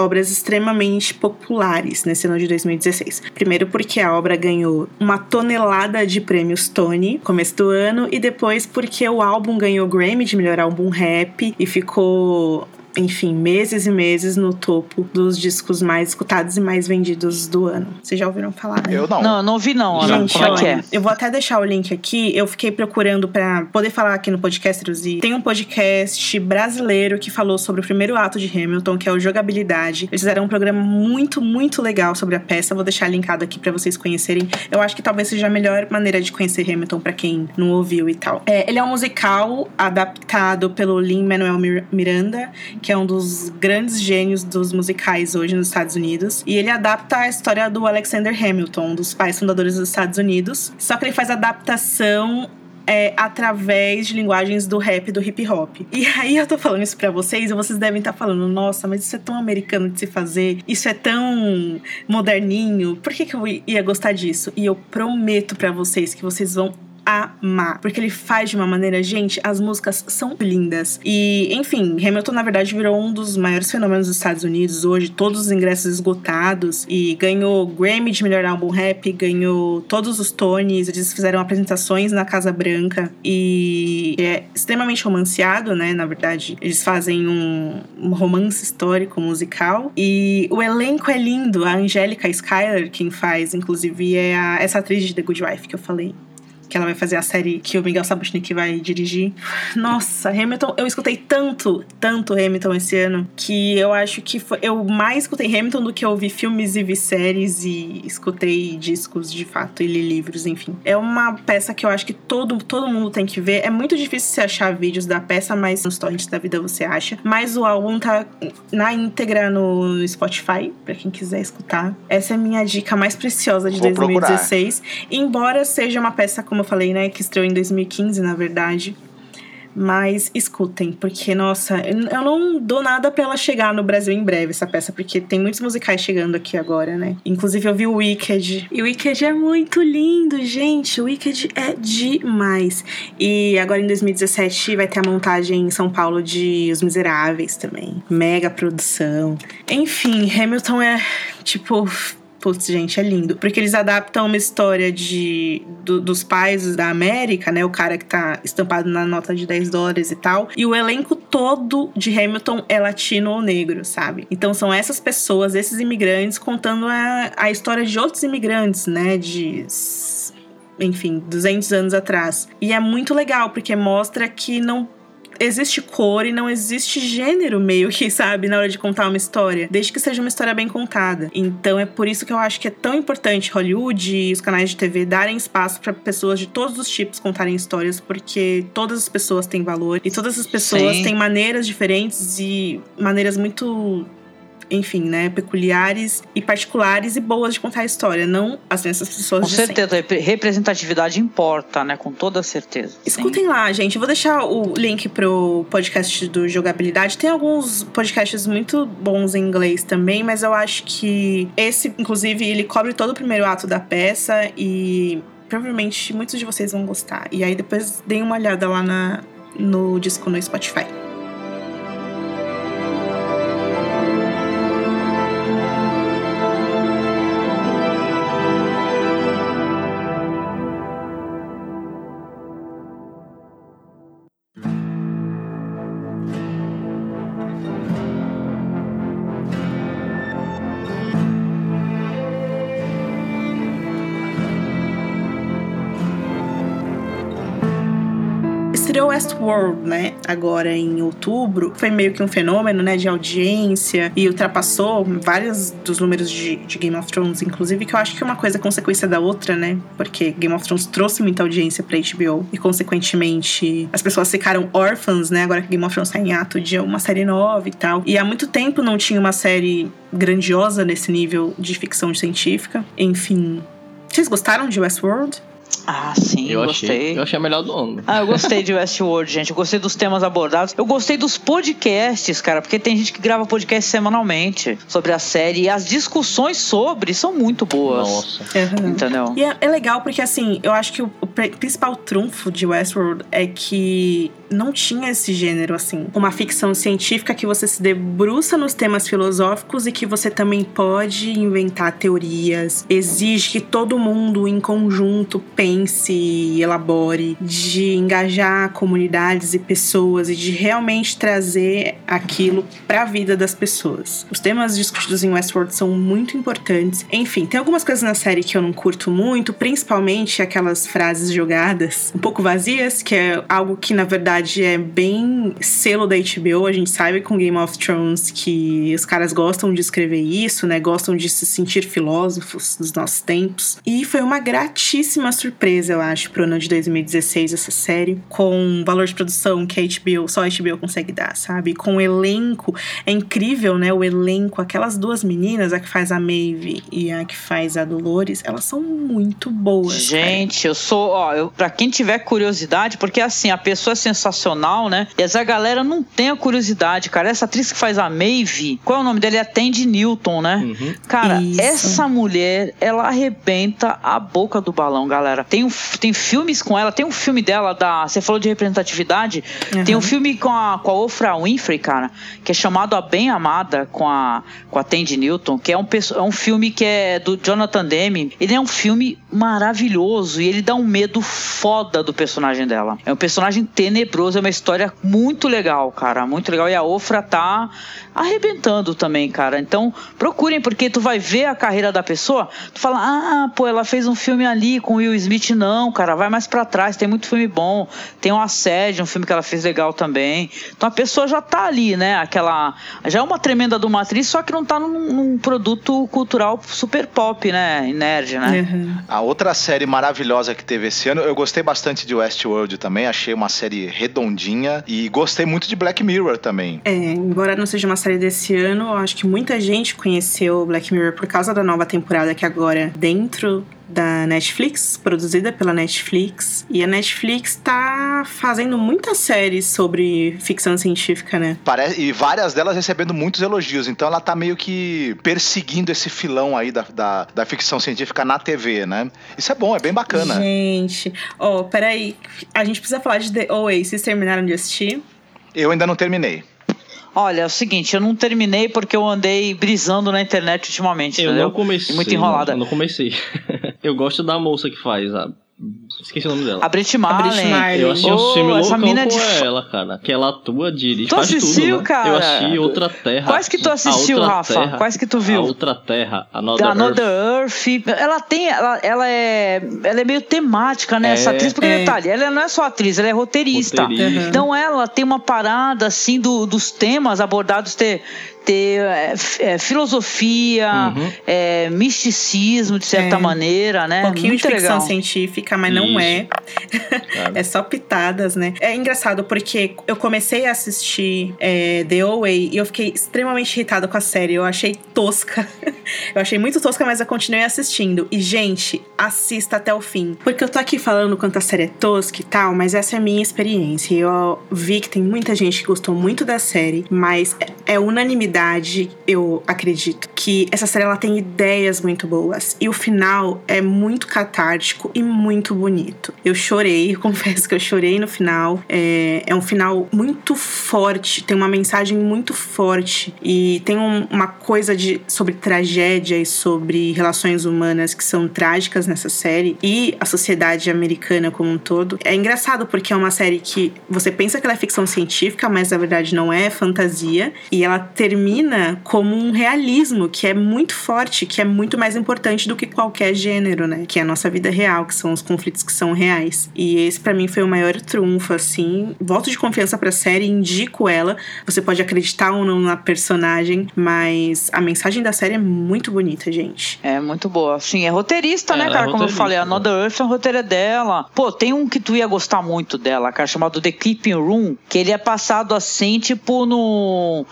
obras extremamente populares nesse ano de 2016. Primeiro porque a obra ganhou uma tonelada de prêmios Tony começo do ano e depois porque o álbum ganhou Grammy de melhor álbum rap e ficou enfim, meses e meses no topo dos discos mais escutados e mais vendidos do ano. Vocês já ouviram falar, né? Eu não. Não, não ouvi não, Ana. Gente, Como é que é? Eu vou até deixar o link aqui. Eu fiquei procurando para poder falar aqui no podcast e tem um podcast brasileiro que falou sobre o primeiro ato de Hamilton, que é o Jogabilidade. Eles fizeram um programa muito, muito legal sobre a peça. Vou deixar linkado aqui para vocês conhecerem. Eu acho que talvez seja a melhor maneira de conhecer Hamilton para quem não ouviu e tal. É, ele é um musical adaptado pelo Lin-Manuel Miranda, que é um dos grandes gênios dos musicais hoje nos Estados Unidos. E ele adapta a história do Alexander Hamilton, um dos pais fundadores dos Estados Unidos. Só que ele faz adaptação é, através de linguagens do rap do hip hop. E [laughs] aí eu tô falando isso pra vocês e vocês devem estar tá falando, nossa, mas isso é tão americano de se fazer, isso é tão moderninho, por que, que eu ia gostar disso? E eu prometo para vocês que vocês vão amar. Porque ele faz de uma maneira, gente, as músicas são lindas. E, enfim, Hamilton, na verdade, virou um dos maiores fenômenos dos Estados Unidos hoje, todos os ingressos esgotados. E ganhou Grammy de melhor álbum rap, ganhou todos os Tonys, eles fizeram apresentações na Casa Branca. E é extremamente romanceado, né? Na verdade, eles fazem um, um romance histórico musical. E o elenco é lindo. A Angélica Schuyler, quem faz, inclusive, é a, essa atriz de The Good Wife que eu falei que ela vai fazer a série que o Miguel Sabuchnik vai dirigir. Nossa, Hamilton, eu escutei tanto, tanto Hamilton esse ano, que eu acho que foi, eu mais escutei Hamilton do que eu vi filmes e vi séries e escutei discos de fato e li livros, enfim. É uma peça que eu acho que todo, todo mundo tem que ver. É muito difícil você achar vídeos da peça, mas nos torrents da vida você acha. Mas o álbum tá na íntegra no Spotify, para quem quiser escutar. Essa é a minha dica mais preciosa de Vou 2016. Procurar. Embora seja uma peça como como eu falei, né? Que estreou em 2015, na verdade. Mas escutem, porque, nossa, eu não dou nada pra ela chegar no Brasil em breve, essa peça, porque tem muitos musicais chegando aqui agora, né? Inclusive eu vi o Wicked. E o Wicked é muito lindo, gente. O Wicked é demais. E agora em 2017 vai ter a montagem em São Paulo de Os Miseráveis também. Mega produção. Enfim, Hamilton é, tipo, Putz, gente, é lindo. Porque eles adaptam uma história de, do, dos pais da América, né? O cara que tá estampado na nota de 10 dólares e tal. E o elenco todo de Hamilton é latino ou negro, sabe? Então são essas pessoas, esses imigrantes, contando a, a história de outros imigrantes, né? De enfim, 200 anos atrás. E é muito legal, porque mostra que não existe cor e não existe gênero meio que, sabe, na hora de contar uma história, desde que seja uma história bem contada. Então é por isso que eu acho que é tão importante Hollywood e os canais de TV darem espaço para pessoas de todos os tipos contarem histórias, porque todas as pessoas têm valor e todas as pessoas Sim. têm maneiras diferentes e maneiras muito enfim, né, peculiares e particulares e boas de contar a história, não as mesmas pessoas Com de certeza, sempre. representatividade importa, né? Com toda certeza. Escutem lá, gente. Eu vou deixar o link pro podcast do Jogabilidade. Tem alguns podcasts muito bons em inglês também, mas eu acho que esse, inclusive, ele cobre todo o primeiro ato da peça e provavelmente muitos de vocês vão gostar. E aí depois deem uma olhada lá na, no disco no Spotify. Westworld, né? Agora em outubro. Foi meio que um fenômeno, né? De audiência e ultrapassou vários dos números de, de, Game of Thrones, inclusive, que eu acho que é uma coisa consequência da outra, né? Porque Game of Thrones trouxe muita audiência pra HBO e, consequentemente, as pessoas ficaram órfãs, né? Agora que Game of Thrones tá em ato de uma série nova e tal. E há muito tempo não tinha uma série grandiosa nesse nível de ficção científica. Enfim. Vocês gostaram de Westworld? Ah, sim, eu gostei. Achei, eu achei a melhor do ano. Ah, eu gostei de [laughs] Westworld, gente. Eu gostei dos temas abordados. Eu gostei dos podcasts, cara, porque tem gente que grava podcast semanalmente sobre a série e as discussões sobre são muito boas. Nossa. Uhum. Entendeu? E é, é, legal porque, assim, eu acho que o, o principal trunfo de Westworld é que não tinha esse gênero, assim. Uma ficção científica que você se debruça nos temas filosóficos e que você também pode inventar teorias. Exige que todo mundo em conjunto pense e elabore, de engajar comunidades e pessoas e de realmente trazer aquilo para a vida das pessoas. Os temas discutidos em Westworld são muito importantes. Enfim, tem algumas coisas na série que eu não curto muito, principalmente aquelas frases jogadas um pouco vazias, que é algo que na verdade é bem selo da HBO. A gente sabe com Game of Thrones que os caras gostam de escrever isso, né? Gostam de se sentir filósofos dos nossos tempos. E foi uma gratíssima surpresa, eu acho, pro ano de 2016 essa série, com um valor de produção que a HBO, só a HBO consegue dar, sabe? Com o elenco, é incrível, né? O elenco, aquelas duas meninas, a que faz a Maeve e a que faz a Dolores, elas são muito boas. Gente, cara. eu sou, ó, eu, pra quem tiver curiosidade, porque assim, a pessoa é sensacional, né? E essa galera não tem a curiosidade, cara. Essa atriz que faz a Maeve, qual é o nome dela? É a Tandy Newton, né? Uhum. Cara, Isso. essa mulher, ela arrebenta a boca do balão, galera. Tem, um, tem filmes com ela, tem um filme dela da. Você falou de representatividade? Uhum. Tem um filme com a, com a Oprah Winfrey, cara, que é chamado A Bem Amada com a, com a Tandy Newton, que é um, é um filme que é do Jonathan Demme. Ele é um filme maravilhoso e ele dá um medo foda do personagem dela. É um personagem tenebroso, é uma história muito legal, cara, muito legal. E a Ofra tá arrebentando também, cara. Então, procurem, porque tu vai ver a carreira da pessoa, tu fala, ah, pô, ela fez um filme ali com Will Smith. Não, cara, vai mais para trás, tem muito filme bom. Tem um Assédio, um filme que ela fez legal também. Então a pessoa já tá ali, né? Aquela. Já é uma tremenda do matriz, só que não tá num, num produto cultural super pop, né? Nerd, né? Uhum. A outra série maravilhosa que teve esse ano, eu gostei bastante de Westworld também, achei uma série redondinha e gostei muito de Black Mirror também. É, embora não seja uma série desse ano, acho que muita gente conheceu Black Mirror por causa da nova temporada que agora dentro da Netflix, produzida pela Netflix. E a Netflix tá fazendo muitas séries sobre ficção científica, né? Parece, e várias delas recebendo muitos elogios. Então ela tá meio que perseguindo esse filão aí da, da, da ficção científica na TV, né? Isso é bom, é bem bacana. Gente, ó, oh, peraí. A gente precisa falar de The OA. Vocês terminaram de assistir? Eu ainda não terminei. Olha, é o seguinte, eu não terminei porque eu andei brisando na internet ultimamente, eu entendeu? não comecei. E muito enrolada. Eu não comecei. [laughs] eu gosto da moça que faz a Esqueci o nome dela. A Brit Marley. Marley. Eu assisti oh, um filme loucão com de... ela, cara. Que ela atua, dirige, tu faz assistiu, tudo, né? cara? Eu assisti Outra Terra. Quais que tu assistiu, Rafa? Terra, Quais que tu viu? A Outra Terra, Another, Another Earth. Earth. Ela tem... Ela, ela, é... Ela é meio temática, né? É, essa atriz. Porque, é. detalhe, ela não é só atriz, ela é roteirista. roteirista. Uhum. Então ela tem uma parada, assim, do, dos temas abordados ter ter é, é, filosofia, uhum. é, misticismo, de certa é. maneira, né? Um pouquinho Muito de ficção legal. científica, mas Isso. não é. [laughs] é só pitadas, né? É engraçado porque eu comecei a assistir é, The Away e eu fiquei extremamente irritada com a série. Eu achei tosca. [laughs] eu achei muito tosca, mas eu continuei assistindo. E, gente, assista até o fim. Porque eu tô aqui falando quanto a série é tosca e tal, mas essa é a minha experiência. Eu vi que tem muita gente que gostou muito da série, mas é unanimidade, eu acredito, que essa série ela tem ideias muito boas. E o final é muito catártico e muito bonito. Eu chorei, eu [laughs] confesso que eu chorei no final. É, é um final muito forte, tem uma mensagem muito forte e tem um, uma coisa de, sobre tragédia e sobre relações humanas que são trágicas nessa série e a sociedade americana como um todo. É engraçado porque é uma série que você pensa que ela é ficção científica, mas na verdade não é, é fantasia. E ela termina como um realismo que é muito forte, que é muito mais importante do que qualquer gênero, né? Que é a nossa vida real, que são os conflitos que são reais. E esse para mim foi o maior trunfo, assim. Voto de confiança pra série, indico ela. Você pode acreditar ou não na personagem, mas a mensagem da série é muito bonita, gente. É muito boa. Sim, é roteirista, né, é, cara? É Como eu falei, a Another Earth é um roteiro é dela. Pô, tem um que tu ia gostar muito dela, cara, chamado The Keeping Room, que ele é passado assim, tipo no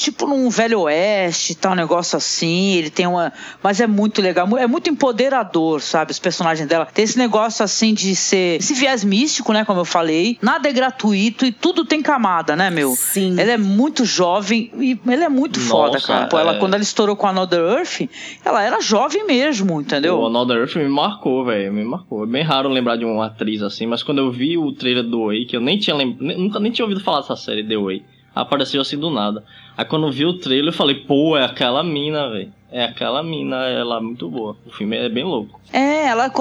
tipo num velho oeste, tal, um negócio assim. Ele tem uma. Mas é muito legal, é muito empoderador, sabe? Os personagens dela. Tem esse negócio assim de ser. Esse viés místico, né? Como eu falei. Nada é gratuito e tudo tem camada, né, meu? Sim. Ela é muito jovem e ela é muito Nossa, foda, cara. Pô, ela, é... quando ela estourou com a Another Earth, ela era jovem mesmo, entendeu? O Another Earth me marcou, velho. Me marcou. É bem raro lembrar de uma atriz assim, mas quando eu vi o trailer do Way, que eu nem tinha nunca nem tinha ouvido falar dessa série The Way apareceu assim do nada. Aí quando eu vi o trailer, eu falei, pô, é aquela mina, velho. É aquela mina, ela é muito boa. O filme é bem louco. É, ela,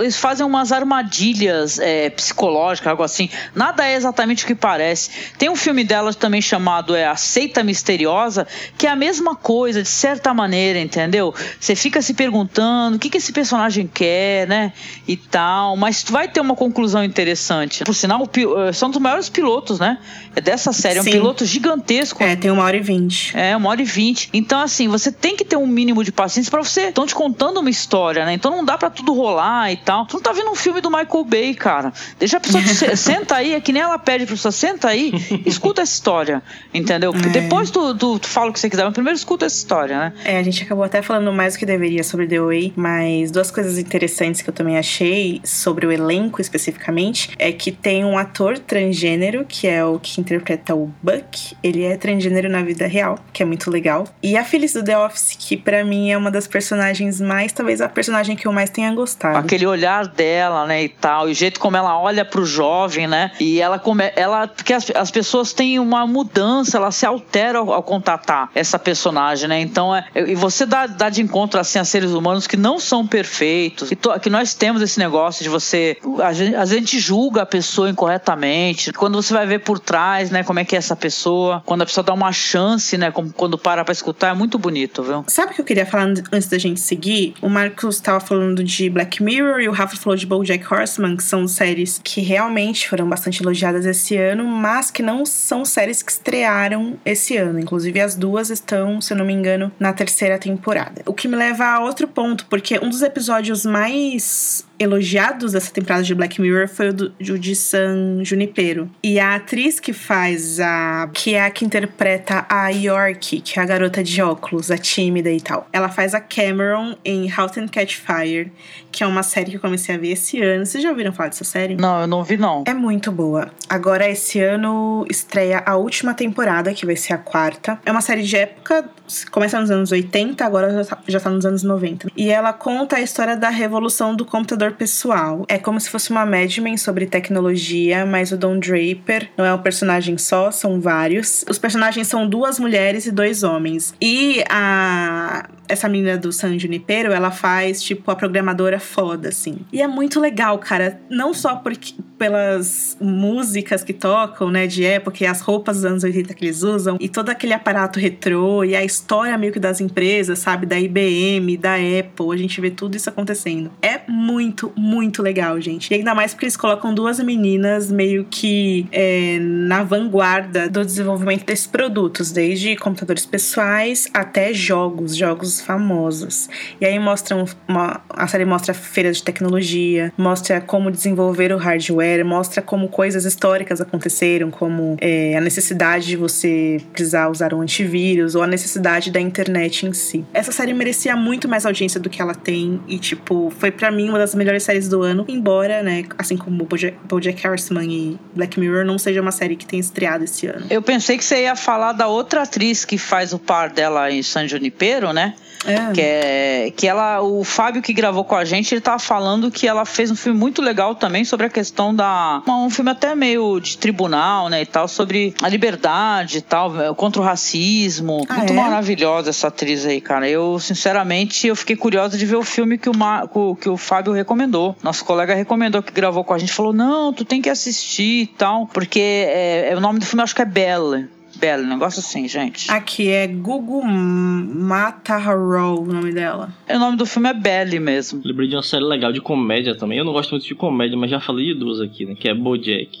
eles fazem umas armadilhas é, psicológicas, algo assim. Nada é exatamente o que parece. Tem um filme dela também chamado é, A Seita Misteriosa, que é a mesma coisa, de certa maneira, entendeu? Você fica se perguntando o que, que esse personagem quer, né? E tal. Mas vai ter uma conclusão interessante. Por sinal, eh, são dos maiores pilotos, né? É dessa série. É um Sim. piloto gigantesco. É, tem uma hora e vinte. É, uma hora e vinte. Então, assim, você tem que ter um mínimo de paciência para você. Estão te contando uma história, né? Então não dá pra tudo rolar e tal. Tu não tá vendo um filme do Michael Bay, cara. Deixa a pessoa. [laughs] senta aí, é que nem ela pede pra pessoa, senta aí, escuta essa história. Entendeu? Porque é. depois tu, tu, tu, fala o que você quiser, mas primeiro escuta essa história, né? É, a gente acabou até falando mais do que deveria sobre The Way, mas duas coisas interessantes que eu também achei sobre o elenco especificamente é que tem um ator transgênero, que é o que interpreta o Buck. Ele é transgênero na vida real, que é muito legal. E a Phyllis do The Office, que para mim é uma das personagens mais, talvez a personagem que eu mais tenha gostado. Aquele olhar dela, né, e tal, e o jeito como ela olha pro jovem, né? E ela come, ela porque as, as pessoas têm uma mudança, ela se altera ao, ao contatar essa personagem, né? Então é e você dá, dá de encontro assim a seres humanos que não são perfeitos, que, to, que nós temos esse negócio de você a gente, a gente julga a pessoa incorretamente. Quando você vai ver por trás, né, como é que é essa pessoa, quando a pessoa dá uma chance, né, como, quando para para escutar, é muito bonito, viu? Sabe o que eu queria falar antes da gente seguir? O Marcos estava falando de Black Mirror e o Rafa falou de BoJack Horseman, que são séries que realmente foram bastante elogiadas esse ano, mas que não são séries que estrearam esse ano. Inclusive, as duas estão, se eu não me engano, na terceira temporada. O que me leva a outro ponto, porque um dos episódios mais elogiados dessa temporada de Black Mirror foi o, do, o de San Junipero. E a atriz que faz a. que é a que interpreta a York, que é a garota de óculos, a tímida e tal. Ela faz a Cameron em How to Catch Fire, que é uma série que eu comecei a ver esse ano. Vocês já ouviram falar dessa série? Não, eu não vi, não. É muito boa. Agora, esse ano estreia a última temporada, que vai ser a quarta. É uma série de época, começa nos anos 80, agora já tá, tá nos anos 90. E ela conta a história da revolução do computador pessoal. É como se fosse uma Mad Men sobre tecnologia, mas o Don Draper não é um personagem só, são vários. Os personagens são duas mulheres e dois homens. E a essa menina do San Junipero, ela faz, tipo, a programadora foda, assim. E é muito legal, cara. Não só porque, pelas músicas que tocam, né, de época, e as roupas dos anos 80 que eles usam, e todo aquele aparato retrô, e a história meio que das empresas, sabe? Da IBM, da Apple, a gente vê tudo isso acontecendo. É muito, muito legal, gente. E ainda mais porque eles colocam duas meninas meio que é, na vanguarda do desenvolvimento desses produtos, desde computadores pessoais até jogos, jogos famosos. E aí mostram uma, a série mostra feiras de tecnologia, mostra como desenvolver o hardware, mostra como coisas históricas aconteceram, como é, a necessidade de você precisar usar um antivírus ou a necessidade da internet em si. Essa série merecia muito mais audiência do que ela tem e tipo foi para mim uma das melhores séries do ano, embora, né, assim como Bojack, Bojack Horseman e Black Mirror não seja uma série que tenha estreado esse ano. Eu pensei que você ia falar da outra atriz que faz o par dela em San Junipero, né? É. Que, é, que ela, o Fábio que gravou com a gente, ele tava falando que ela fez um filme muito legal também sobre a questão da. Um filme até meio de tribunal, né? E tal, sobre a liberdade e tal, contra o racismo. Ah, muito é? maravilhosa essa atriz aí, cara. Eu, sinceramente, eu fiquei curiosa de ver o filme que o, Ma, que o Fábio recomendou. Nosso colega recomendou que gravou com a gente, falou: não, tu tem que assistir e tal. Porque é, é o nome do filme acho que é Bella. Bela, um negócio assim, gente. Aqui é Gugu Mataharou, o nome dela. O nome do filme é Belly mesmo. Lembrei de uma série legal de comédia também. Eu não gosto muito de comédia, mas já falei de duas aqui, né? Que é Bojack.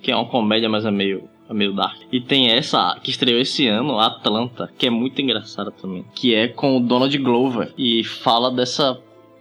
Que é uma comédia, mas é meio é meio dark. E tem essa que estreou esse ano, Atlanta, que é muito engraçada também. Que é com o Donald Glover. E fala dessa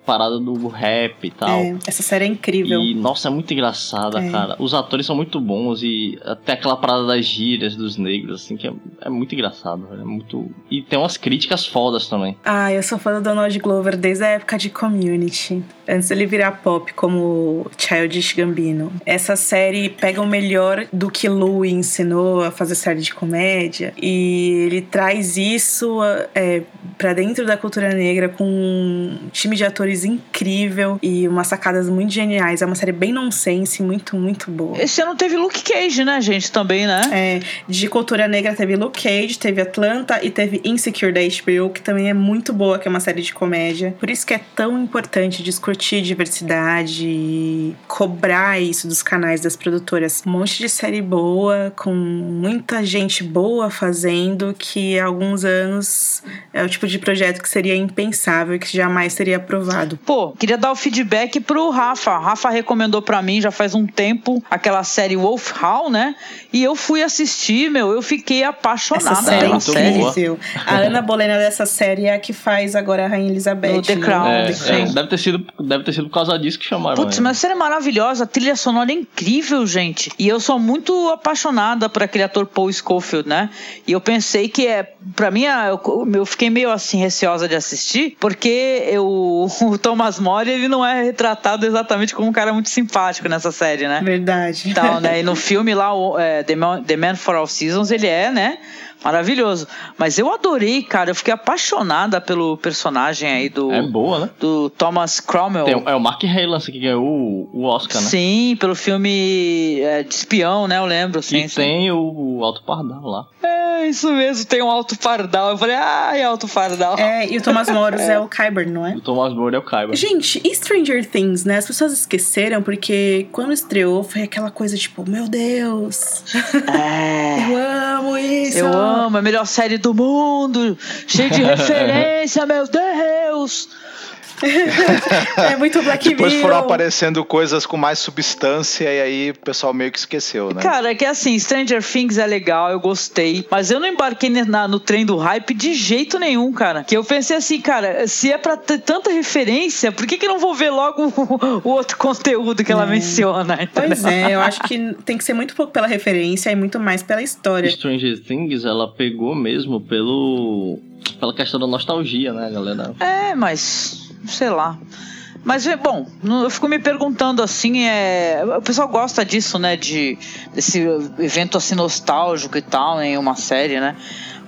parada do rap e tal. É, essa série é incrível. E, nossa, é muito engraçada, é. cara. Os atores são muito bons e até aquela parada das gírias dos negros, assim, que é, é muito engraçado, É muito... E tem umas críticas fodas também. Ah, eu sou fã do Donald Glover desde a época de Community. Antes dele virar pop como Childish Gambino. Essa série pega o melhor do que Louie ensinou a fazer série de comédia e ele traz isso é, para dentro da cultura negra com um time de atores incrível e umas sacadas muito geniais. É uma série bem nonsense, muito, muito boa. Esse ano teve Luke Cage, né, gente? Também, né? É, de cultura negra teve Luke Cage, teve Atlanta e teve Insecure da HBO, que também é muito boa, que é uma série de comédia. Por isso que é tão importante discutir diversidade e cobrar isso dos canais das produtoras. Um monte de série boa, com muita gente boa fazendo, que há alguns anos é o tipo de projeto que seria impensável e que jamais seria aprovado. Pô, queria dar o feedback pro Rafa. Rafa recomendou para mim já faz um tempo aquela série Wolf Hall, né? E eu fui assistir, meu, eu fiquei apaixonada Essa série pela série. Incrível. A Ana Bolena dessa série é a que faz agora a Rainha Elizabeth. No The né? Crown. É, The Crown. É, deve, ter sido, deve ter sido por causa disso que chamaram. Putz, mas a série é maravilhosa, a trilha sonora é incrível, gente. E eu sou muito apaixonada por aquele ator Paul Schofield, né? E eu pensei que é, para mim, eu, eu fiquei meio assim receosa de assistir, porque eu o Thomas More, ele não é retratado exatamente como um cara muito simpático nessa série, né? Verdade. Tal, né? E no [laughs] filme lá, o, é, The, Man, The Man for All Seasons, ele é, né? Maravilhoso. Mas eu adorei, cara. Eu fiquei apaixonada pelo personagem aí do. É boa, né? Do Thomas Cromwell. Tem, é o Mark Rylance que ganhou o, o Oscar, né? Sim, pelo filme é, de espião, né? Eu lembro. Sim, e sim. tem o, o Alto Pardal lá. É, isso mesmo, tem um Alto Pardal. Eu falei, ai, Alto Pardal. É, e o Thomas Moros é. [laughs] é. o Kyber, não é? O Thomas More é o Kyber. Gente, e Stranger Things, né? As pessoas esqueceram porque quando estreou foi aquela coisa tipo, meu Deus. É. [laughs] eu amo isso. Eu amo amo, a melhor série do mundo, cheio de [laughs] referência, meu Deus. É muito Black Depois foram aparecendo coisas com mais substância e aí o pessoal meio que esqueceu, né? Cara, é que assim, Stranger Things é legal, eu gostei, mas eu não embarquei na, no trem do hype de jeito nenhum, cara. Que eu pensei assim, cara, se é pra ter tanta referência, por que que não vou ver logo o, [laughs] o outro conteúdo que ela é. menciona? Entendeu? Pois é, eu acho que tem que ser muito pouco pela referência e muito mais pela história. Stranger Things, ela pegou mesmo pelo pela questão da nostalgia, né, galera? É, mas sei lá. Mas, é, bom, eu fico me perguntando assim, é, o pessoal gosta disso, né, de, desse evento assim nostálgico e tal, em uma série, né?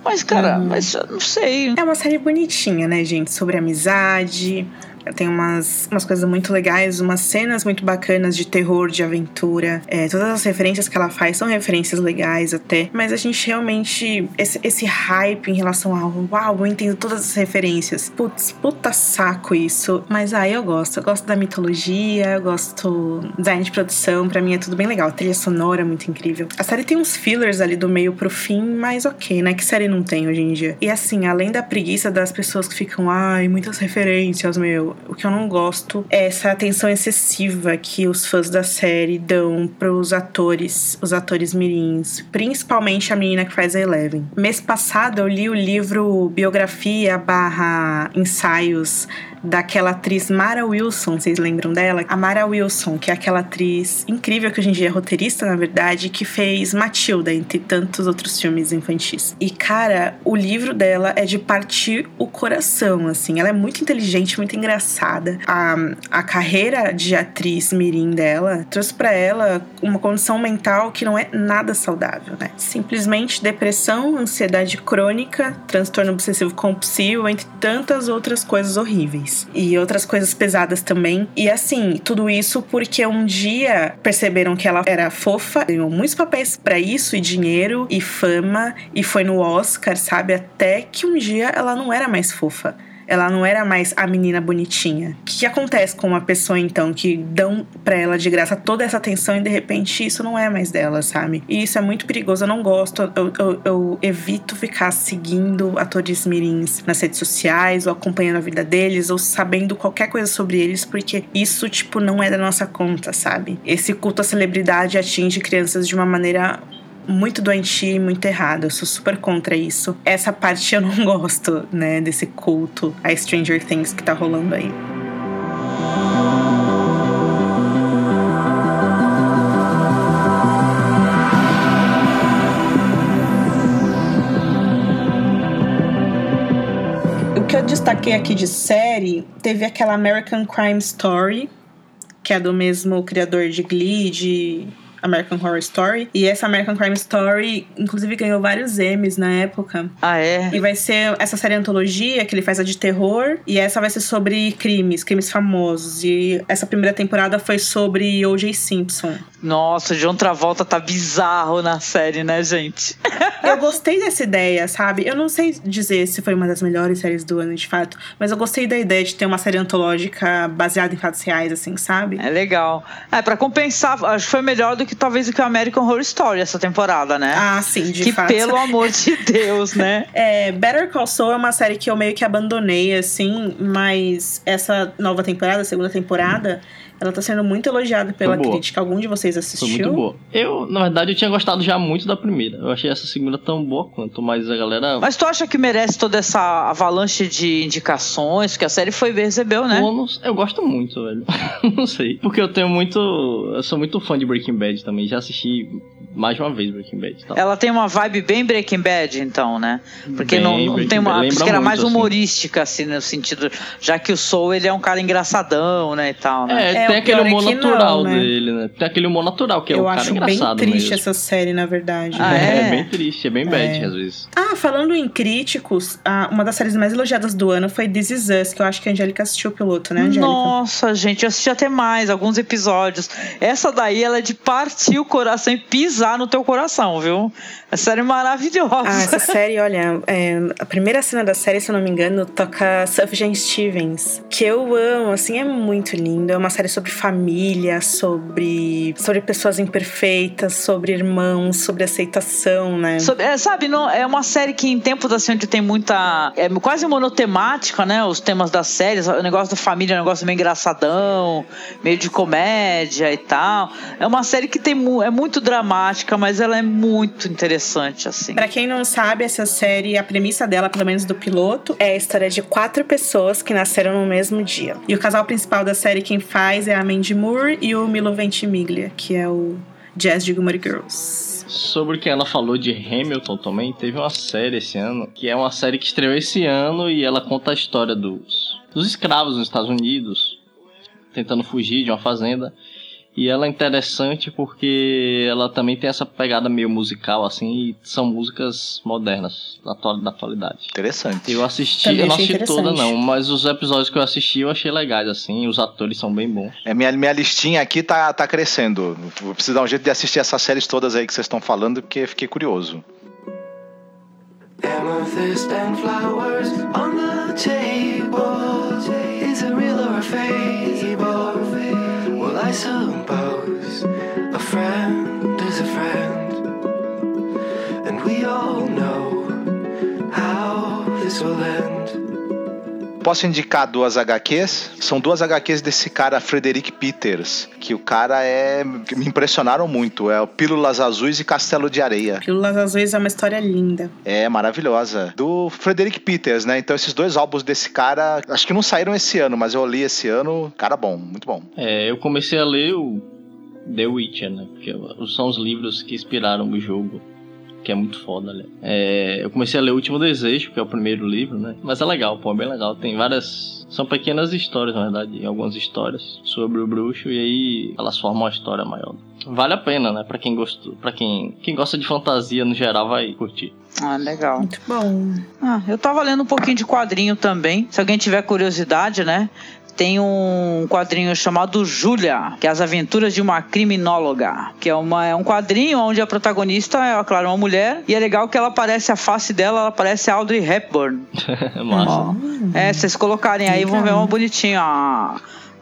Mas, cara, uhum. mas eu não sei. É uma série bonitinha, né, gente? Sobre amizade, Tem umas, umas coisas muito legais, umas cenas muito bacanas de terror, de aventura. É, todas as referências que ela faz são referências legais até. Mas a gente realmente. Esse, esse hype em relação ao uau, eu entendo todas as referências. Putz, puta saco isso. Mas aí ah, eu gosto. Eu gosto da mitologia, eu gosto design de produção. Pra mim é tudo bem legal. A trilha sonora é muito incrível. A série tem uns fillers ali do meio pro fim, mas ok, né? Que série não tem hoje em dia? E assim, além da preguiça das pessoas que ficam, ai, muitas referências, meu. O que eu não gosto é essa atenção excessiva que os fãs da série dão pros atores, os atores mirins, principalmente a menina que faz a Eleven. Mês passado eu li o livro Biografia barra Ensaios daquela atriz Mara Wilson, vocês lembram dela? A Mara Wilson, que é aquela atriz incrível que hoje em dia é roteirista, na verdade, que fez Matilda, entre tantos outros filmes infantis. E, cara, o livro dela é de partir o coração, assim. Ela é muito inteligente, muito engraçada. A, a carreira de atriz mirim dela trouxe para ela uma condição mental que não é nada saudável, né? Simplesmente depressão, ansiedade crônica, transtorno obsessivo compulsivo, entre tantas outras coisas horríveis e outras coisas pesadas também. E assim, tudo isso porque um dia perceberam que ela era fofa, ganhou muitos papéis para isso, e dinheiro, e fama, e foi no Oscar, sabe? Até que um dia ela não era mais fofa. Ela não era mais a menina bonitinha. O que, acontece com uma pessoa, então, que dão pra ela de graça toda essa atenção e de repente isso não é mais dela, sabe? E isso é muito perigoso. Eu não gosto, eu, eu, eu evito ficar seguindo atores mirins nas redes sociais, ou acompanhando a vida deles, ou sabendo qualquer coisa sobre eles, porque isso, tipo, não é da nossa conta, sabe? Esse culto à celebridade atinge crianças de uma maneira muito doentio e muito errado. Eu sou super contra isso. Essa parte eu não [laughs] gosto, né, desse culto a Stranger Things que tá rolando aí. O que eu destaquei aqui de série, teve aquela American Crime Story, que é do mesmo criador de Glee, de American Horror Story. E essa American Crime Story, inclusive, ganhou vários Emmys na época. Ah, é? E vai ser essa série antologia, que ele faz a de terror. E essa vai ser sobre crimes, crimes famosos. E essa primeira temporada foi sobre O.J. Simpson. Nossa, John Travolta tá bizarro na série, né, gente? [laughs] eu gostei dessa ideia, sabe? Eu não sei dizer se foi uma das melhores séries do ano, de fato. Mas eu gostei da ideia de ter uma série antológica baseada em fatos reais, assim, sabe? É legal. É, pra compensar, acho que foi melhor do que que talvez o que o American Horror Story essa temporada, né? Ah, sim, de que, fato. pelo amor de [laughs] Deus, né? é, Better Call Saul é uma série que eu meio que abandonei, assim, mas essa nova temporada, segunda temporada, ela tá sendo muito elogiada pela crítica. Algum de vocês assistiu? Foi muito boa. Eu, na verdade, eu tinha gostado já muito da primeira. Eu achei essa segunda tão boa quanto, mas a galera. Mas tu acha que merece toda essa avalanche de indicações? Porque a série foi recebeu, né? Eu, eu gosto muito, velho. [laughs] não sei. Porque eu tenho muito. Eu sou muito fã de Breaking Bad também. Já assisti mais de uma vez Breaking Bad. Tal. Ela tem uma vibe bem Breaking Bad, então, né? Porque bem, não, não tem uma. Acho que era mais assim. humorística, assim. assim, no sentido. Já que o Soul ele é um cara engraçadão, né? E tal, né? É, é tem aquele humor é natural não, né? dele, né? Tem aquele humor natural, que é Eu o cara engraçado. Eu acho bem triste mesmo. essa série, na verdade. Ah, é? é? bem triste, é bem bad é. às vezes. Ah, falando em críticos, uma das séries mais elogiadas do ano foi This Is Us, que eu acho que a Angélica assistiu o piloto, né, Angélica? Nossa, gente, eu assisti até mais, alguns episódios. Essa daí, ela é de partir o coração e pisar no teu coração, viu? A série maravilhosa. Ah, essa série, olha, é, a primeira cena da série, se eu não me engano, toca Sufjan Stevens, que eu amo, assim, é muito lindo. É uma série sobre família, sobre, sobre pessoas imperfeitas, sobre irmãos, sobre aceitação, né? Sobre, é, sabe, não, é uma série que em tempos assim onde tem muita. É quase monotemática, né? Os temas das séries, o negócio da família é um negócio meio engraçadão, meio de comédia e tal. É uma série que tem, é muito dramática, mas ela é muito interessante interessante, assim. Pra quem não sabe, essa série, a premissa dela, pelo menos do piloto, é a história de quatro pessoas que nasceram no mesmo dia. E o casal principal da série, quem faz, é a Mandy Moore e o Milo Ventimiglia, que é o Jazz de Gilmore Girls. Sobre o que ela falou de Hamilton também, teve uma série esse ano, que é uma série que estreou esse ano e ela conta a história dos, dos escravos nos Estados Unidos, tentando fugir de uma fazenda. E ela é interessante porque ela também tem essa pegada meio musical, assim, e são músicas modernas, da, atual, da atualidade. Interessante. Eu assisti, Também eu não achei assisti toda interessante. não, mas os episódios que eu assisti eu achei legais, assim, os atores são bem bons. É, minha, minha listinha aqui tá, tá crescendo. Vou precisar dar um jeito de assistir essas séries todas aí que vocês estão falando, porque fiquei curioso. Amethyst and flowers on the table. Is it real or a fable? I suppose a friend is a friend. And we all know how this will end. Posso indicar duas HQs? São duas HQs desse cara, Frederick Peters, que o cara é. que me impressionaram muito. É o Pílulas Azuis e Castelo de Areia. Pílulas Azuis é uma história linda. É maravilhosa. Do Frederick Peters, né? Então esses dois álbuns desse cara, acho que não saíram esse ano, mas eu li esse ano. Cara bom, muito bom. É, eu comecei a ler o The Witcher, né? Porque são os livros que inspiraram o jogo. Que é muito foda, né? É, eu comecei a ler O Último Desejo, que é o primeiro livro, né? Mas é legal, pô, é bem legal. Tem várias. São pequenas histórias, na verdade, algumas histórias sobre o bruxo, e aí elas formam uma história maior. Vale a pena, né? Pra quem gostou. para quem, quem gosta de fantasia no geral, vai curtir. Ah, legal. Muito bom. Ah, eu tava lendo um pouquinho de quadrinho também. Se alguém tiver curiosidade, né? Tem um quadrinho chamado Júlia, que é as aventuras de uma criminóloga, que é, uma, é um quadrinho onde a protagonista é, claro, uma mulher, e é legal que ela aparece, a face dela, ela parece a Audrey Hepburn. [laughs] Massa. É, vocês colocarem aí, vão ver uma bonitinha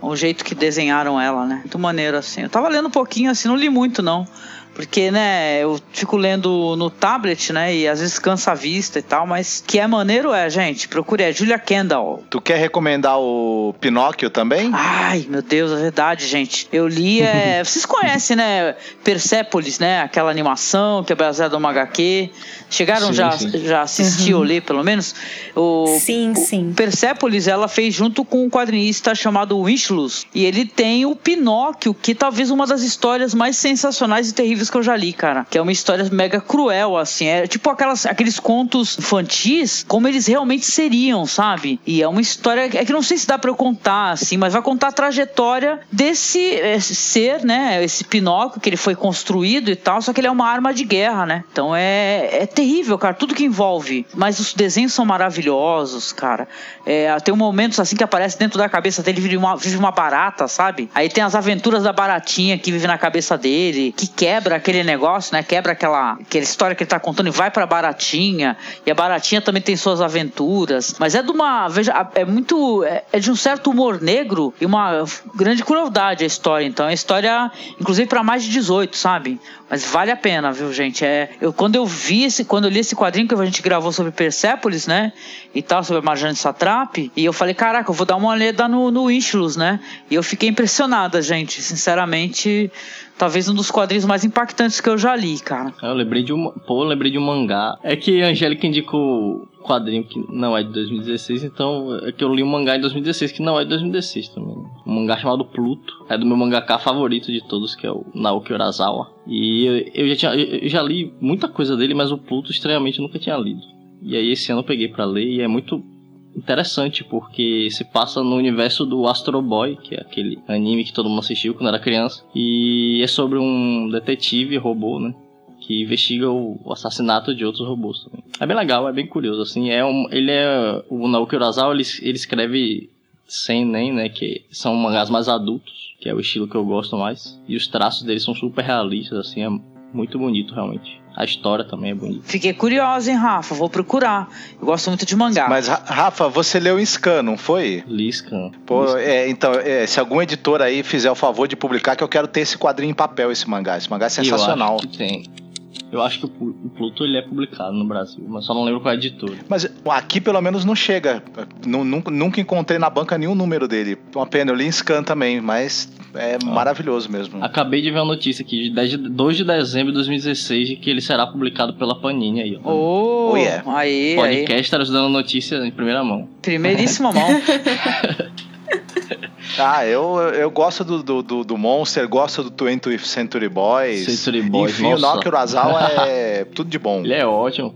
o jeito que desenharam ela, né? Muito maneiro, assim. Eu tava lendo um pouquinho, assim, não li muito, não. Porque, né, eu fico lendo no tablet, né, e às vezes cansa a vista e tal, mas que é maneiro é, gente. Procure, é Julia Kendall. Tu quer recomendar o Pinóquio também? Ai, meu Deus, é verdade, gente. Eu li, é... [laughs] vocês conhecem, né, Persepolis, né, aquela animação que é baseada numa HQ. Chegaram Sim, já, sim. já a assistir ou ler, pelo menos? O, Sim, o sim. Persepolis, ela fez junto com um quadrinista chamado Winchlus. E ele tem o Pinóquio, que talvez uma das histórias mais sensacionais e terríveis que eu já li, cara. Que é uma história mega cruel, assim. É tipo aquelas, aqueles contos infantis, como eles realmente seriam, sabe? E é uma história. É que não sei se dá pra eu contar, assim, mas vai contar a trajetória desse esse ser, né? Esse Pinóquio, que ele foi construído e tal, só que ele é uma arma de guerra, né? Então é, é terrível, cara, tudo que envolve. Mas os desenhos são maravilhosos, cara. É, tem momentos assim que aparece dentro da cabeça dele, vive uma, vive uma barata, sabe? Aí tem as aventuras da baratinha que vive na cabeça dele, que quebra aquele negócio, né? Quebra aquela, aquela história que ele tá contando e vai pra baratinha. E a baratinha também tem suas aventuras. Mas é de uma. Veja, é muito. É, é de um certo humor negro e uma grande crueldade a história. Então é história, inclusive, pra mais de 18, sabe? Mas vale a pena, viu, gente? É, eu, quando eu vi esse, quando eu li esse quadrinho que a gente gravou sobre Persepolis, né? E tal, sobre a Marjane Satrap, e eu falei, caraca, eu vou dar uma olhada no, no Ishlus, né? E eu fiquei impressionada, gente. Sinceramente, talvez um dos quadrinhos mais impactantes que eu já li, cara. Eu lembrei de um. Pô, eu lembrei de um mangá. É que a Angélica indicou quadrinho que não é de 2016, então é que eu li um mangá em 2016 que não é de 2016 também. Um mangá chamado Pluto. É do meu mangaka favorito de todos, que é o Naoki Urasawa. E eu, eu já, tinha, eu já li muita coisa dele, mas o Pluto estranhamente nunca tinha lido. E aí esse ano eu peguei pra ler e é muito interessante porque se passa no universo do Astro Boy, que é aquele anime que todo mundo assistiu quando era criança, e é sobre um detetive robô, né? Que investiga o assassinato de outros robôs também. É bem legal, é bem curioso, assim. É um, ele é. O Naoki Urasawa, ele, ele escreve sem nem, né? Que são mangás mais adultos, que é o estilo que eu gosto mais. E os traços dele são super realistas, assim. É muito bonito, realmente. A história também é bonita. Fiquei curiosa, hein, Rafa? Vou procurar. Eu gosto muito de mangá. Mas, Ra- Rafa, você leu em Scan, não foi? Liscan. Pô, é, então, é, se algum editor aí fizer o favor de publicar, que eu quero ter esse quadrinho em papel, esse mangá. Esse mangá é sensacional. Eu acho que tem. Eu acho que o Plu- o Pluto ele é publicado no Brasil, mas só não lembro qual é a editora. Mas aqui pelo menos não chega. Nu- Nunca, nunca encontrei na banca nenhum número dele. Uma pena, eu li em Scan também, mas é maravilhoso mesmo. Acabei de ver uma notícia aqui de 10 de 2 de dezembro de 2016 de que ele será publicado pela Panini aí, ó. Ô, Oh, yeah. aí, aí. Podcasters dando notícia em primeira mão. Primeiríssima mão. [laughs] Ah, eu, eu gosto do, do, do, do Monster, gosto do 20th Century Boys. Century Boys, Enfim, nossa. o Naoki Urasawa é [laughs] tudo de bom. Ele é ótimo.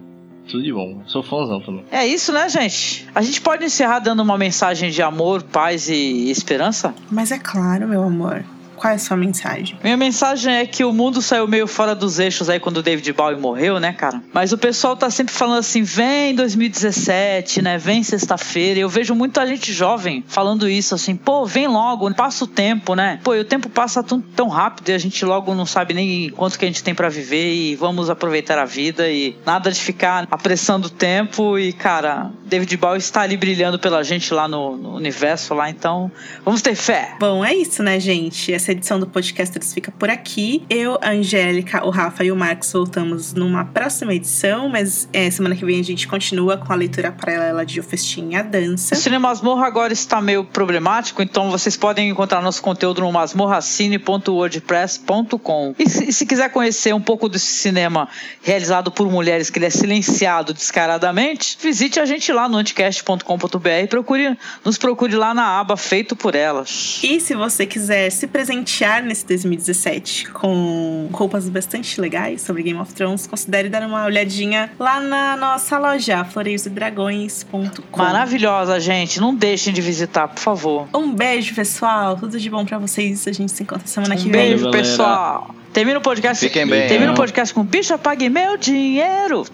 Tudo de bom. Sou fãzão também. É isso, né, gente? A gente pode encerrar dando uma mensagem de amor, paz e esperança? Mas é claro, meu amor. Qual é a sua mensagem? Minha mensagem é que o mundo saiu meio fora dos eixos aí quando o David Bowie morreu, né, cara? Mas o pessoal tá sempre falando assim: vem 2017, né? Vem sexta-feira. Eu vejo muita gente jovem falando isso, assim, pô, vem logo, passa o tempo, né? Pô, e o tempo passa tão, tão rápido e a gente logo não sabe nem quanto que a gente tem para viver e vamos aproveitar a vida e nada de ficar apressando o tempo. E, cara, David Bowie está ali brilhando pela gente lá no, no universo lá, então vamos ter fé. Bom, é isso, né, gente? Essa edição do Podcasters fica por aqui. Eu, a Angélica, o Rafa e o Marcos voltamos numa próxima edição, mas é, semana que vem a gente continua com a leitura paralela de O Festim e a Dança. O Cinema Masmorra agora está meio problemático, então vocês podem encontrar nosso conteúdo no masmorracine.wordpress.com. E se, se quiser conhecer um pouco desse cinema realizado por mulheres que ele é silenciado descaradamente, visite a gente lá no anticast.com.br e procure, nos procure lá na aba Feito por Elas. E se você quiser se presentear nesse 2017 com roupas bastante legais sobre Game of Thrones, considere dar uma olhadinha lá na nossa loja, floreiosdragões.com. Maravilhosa, gente. Não deixem de visitar, por favor. Um beijo, pessoal. Tudo de bom pra vocês. A gente se encontra semana que Um vem. beijo, galera. pessoal. Termina o podcast. Fiquem bem. Termina o podcast com bicha, pague meu dinheiro.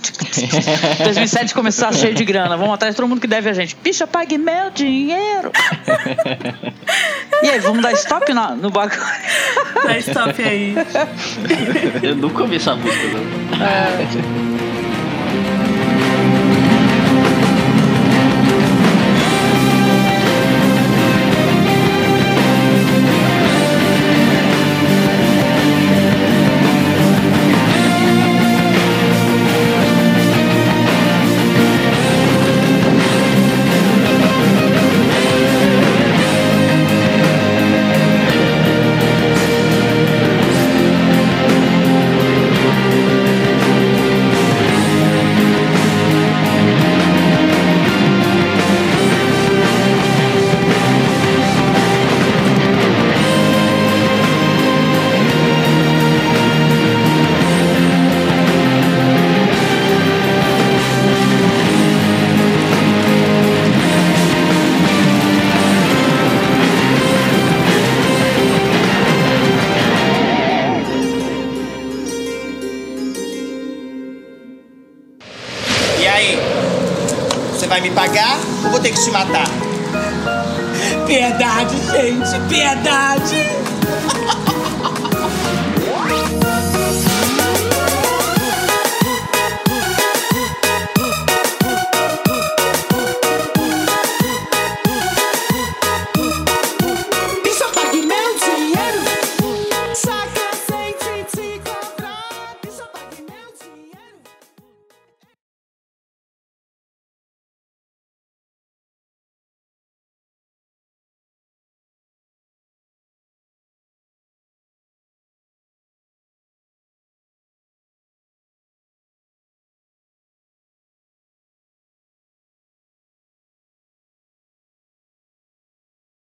[laughs] 2007 começar cheio de grana. Vamos atrás de todo mundo que deve a gente. Bicha, pague meu dinheiro. [laughs] e aí, vamos dar stop na- no bagulho? Dá stop aí. Eu nunca ouvi essa música, não. E te matar? Piedade, gente, piedade!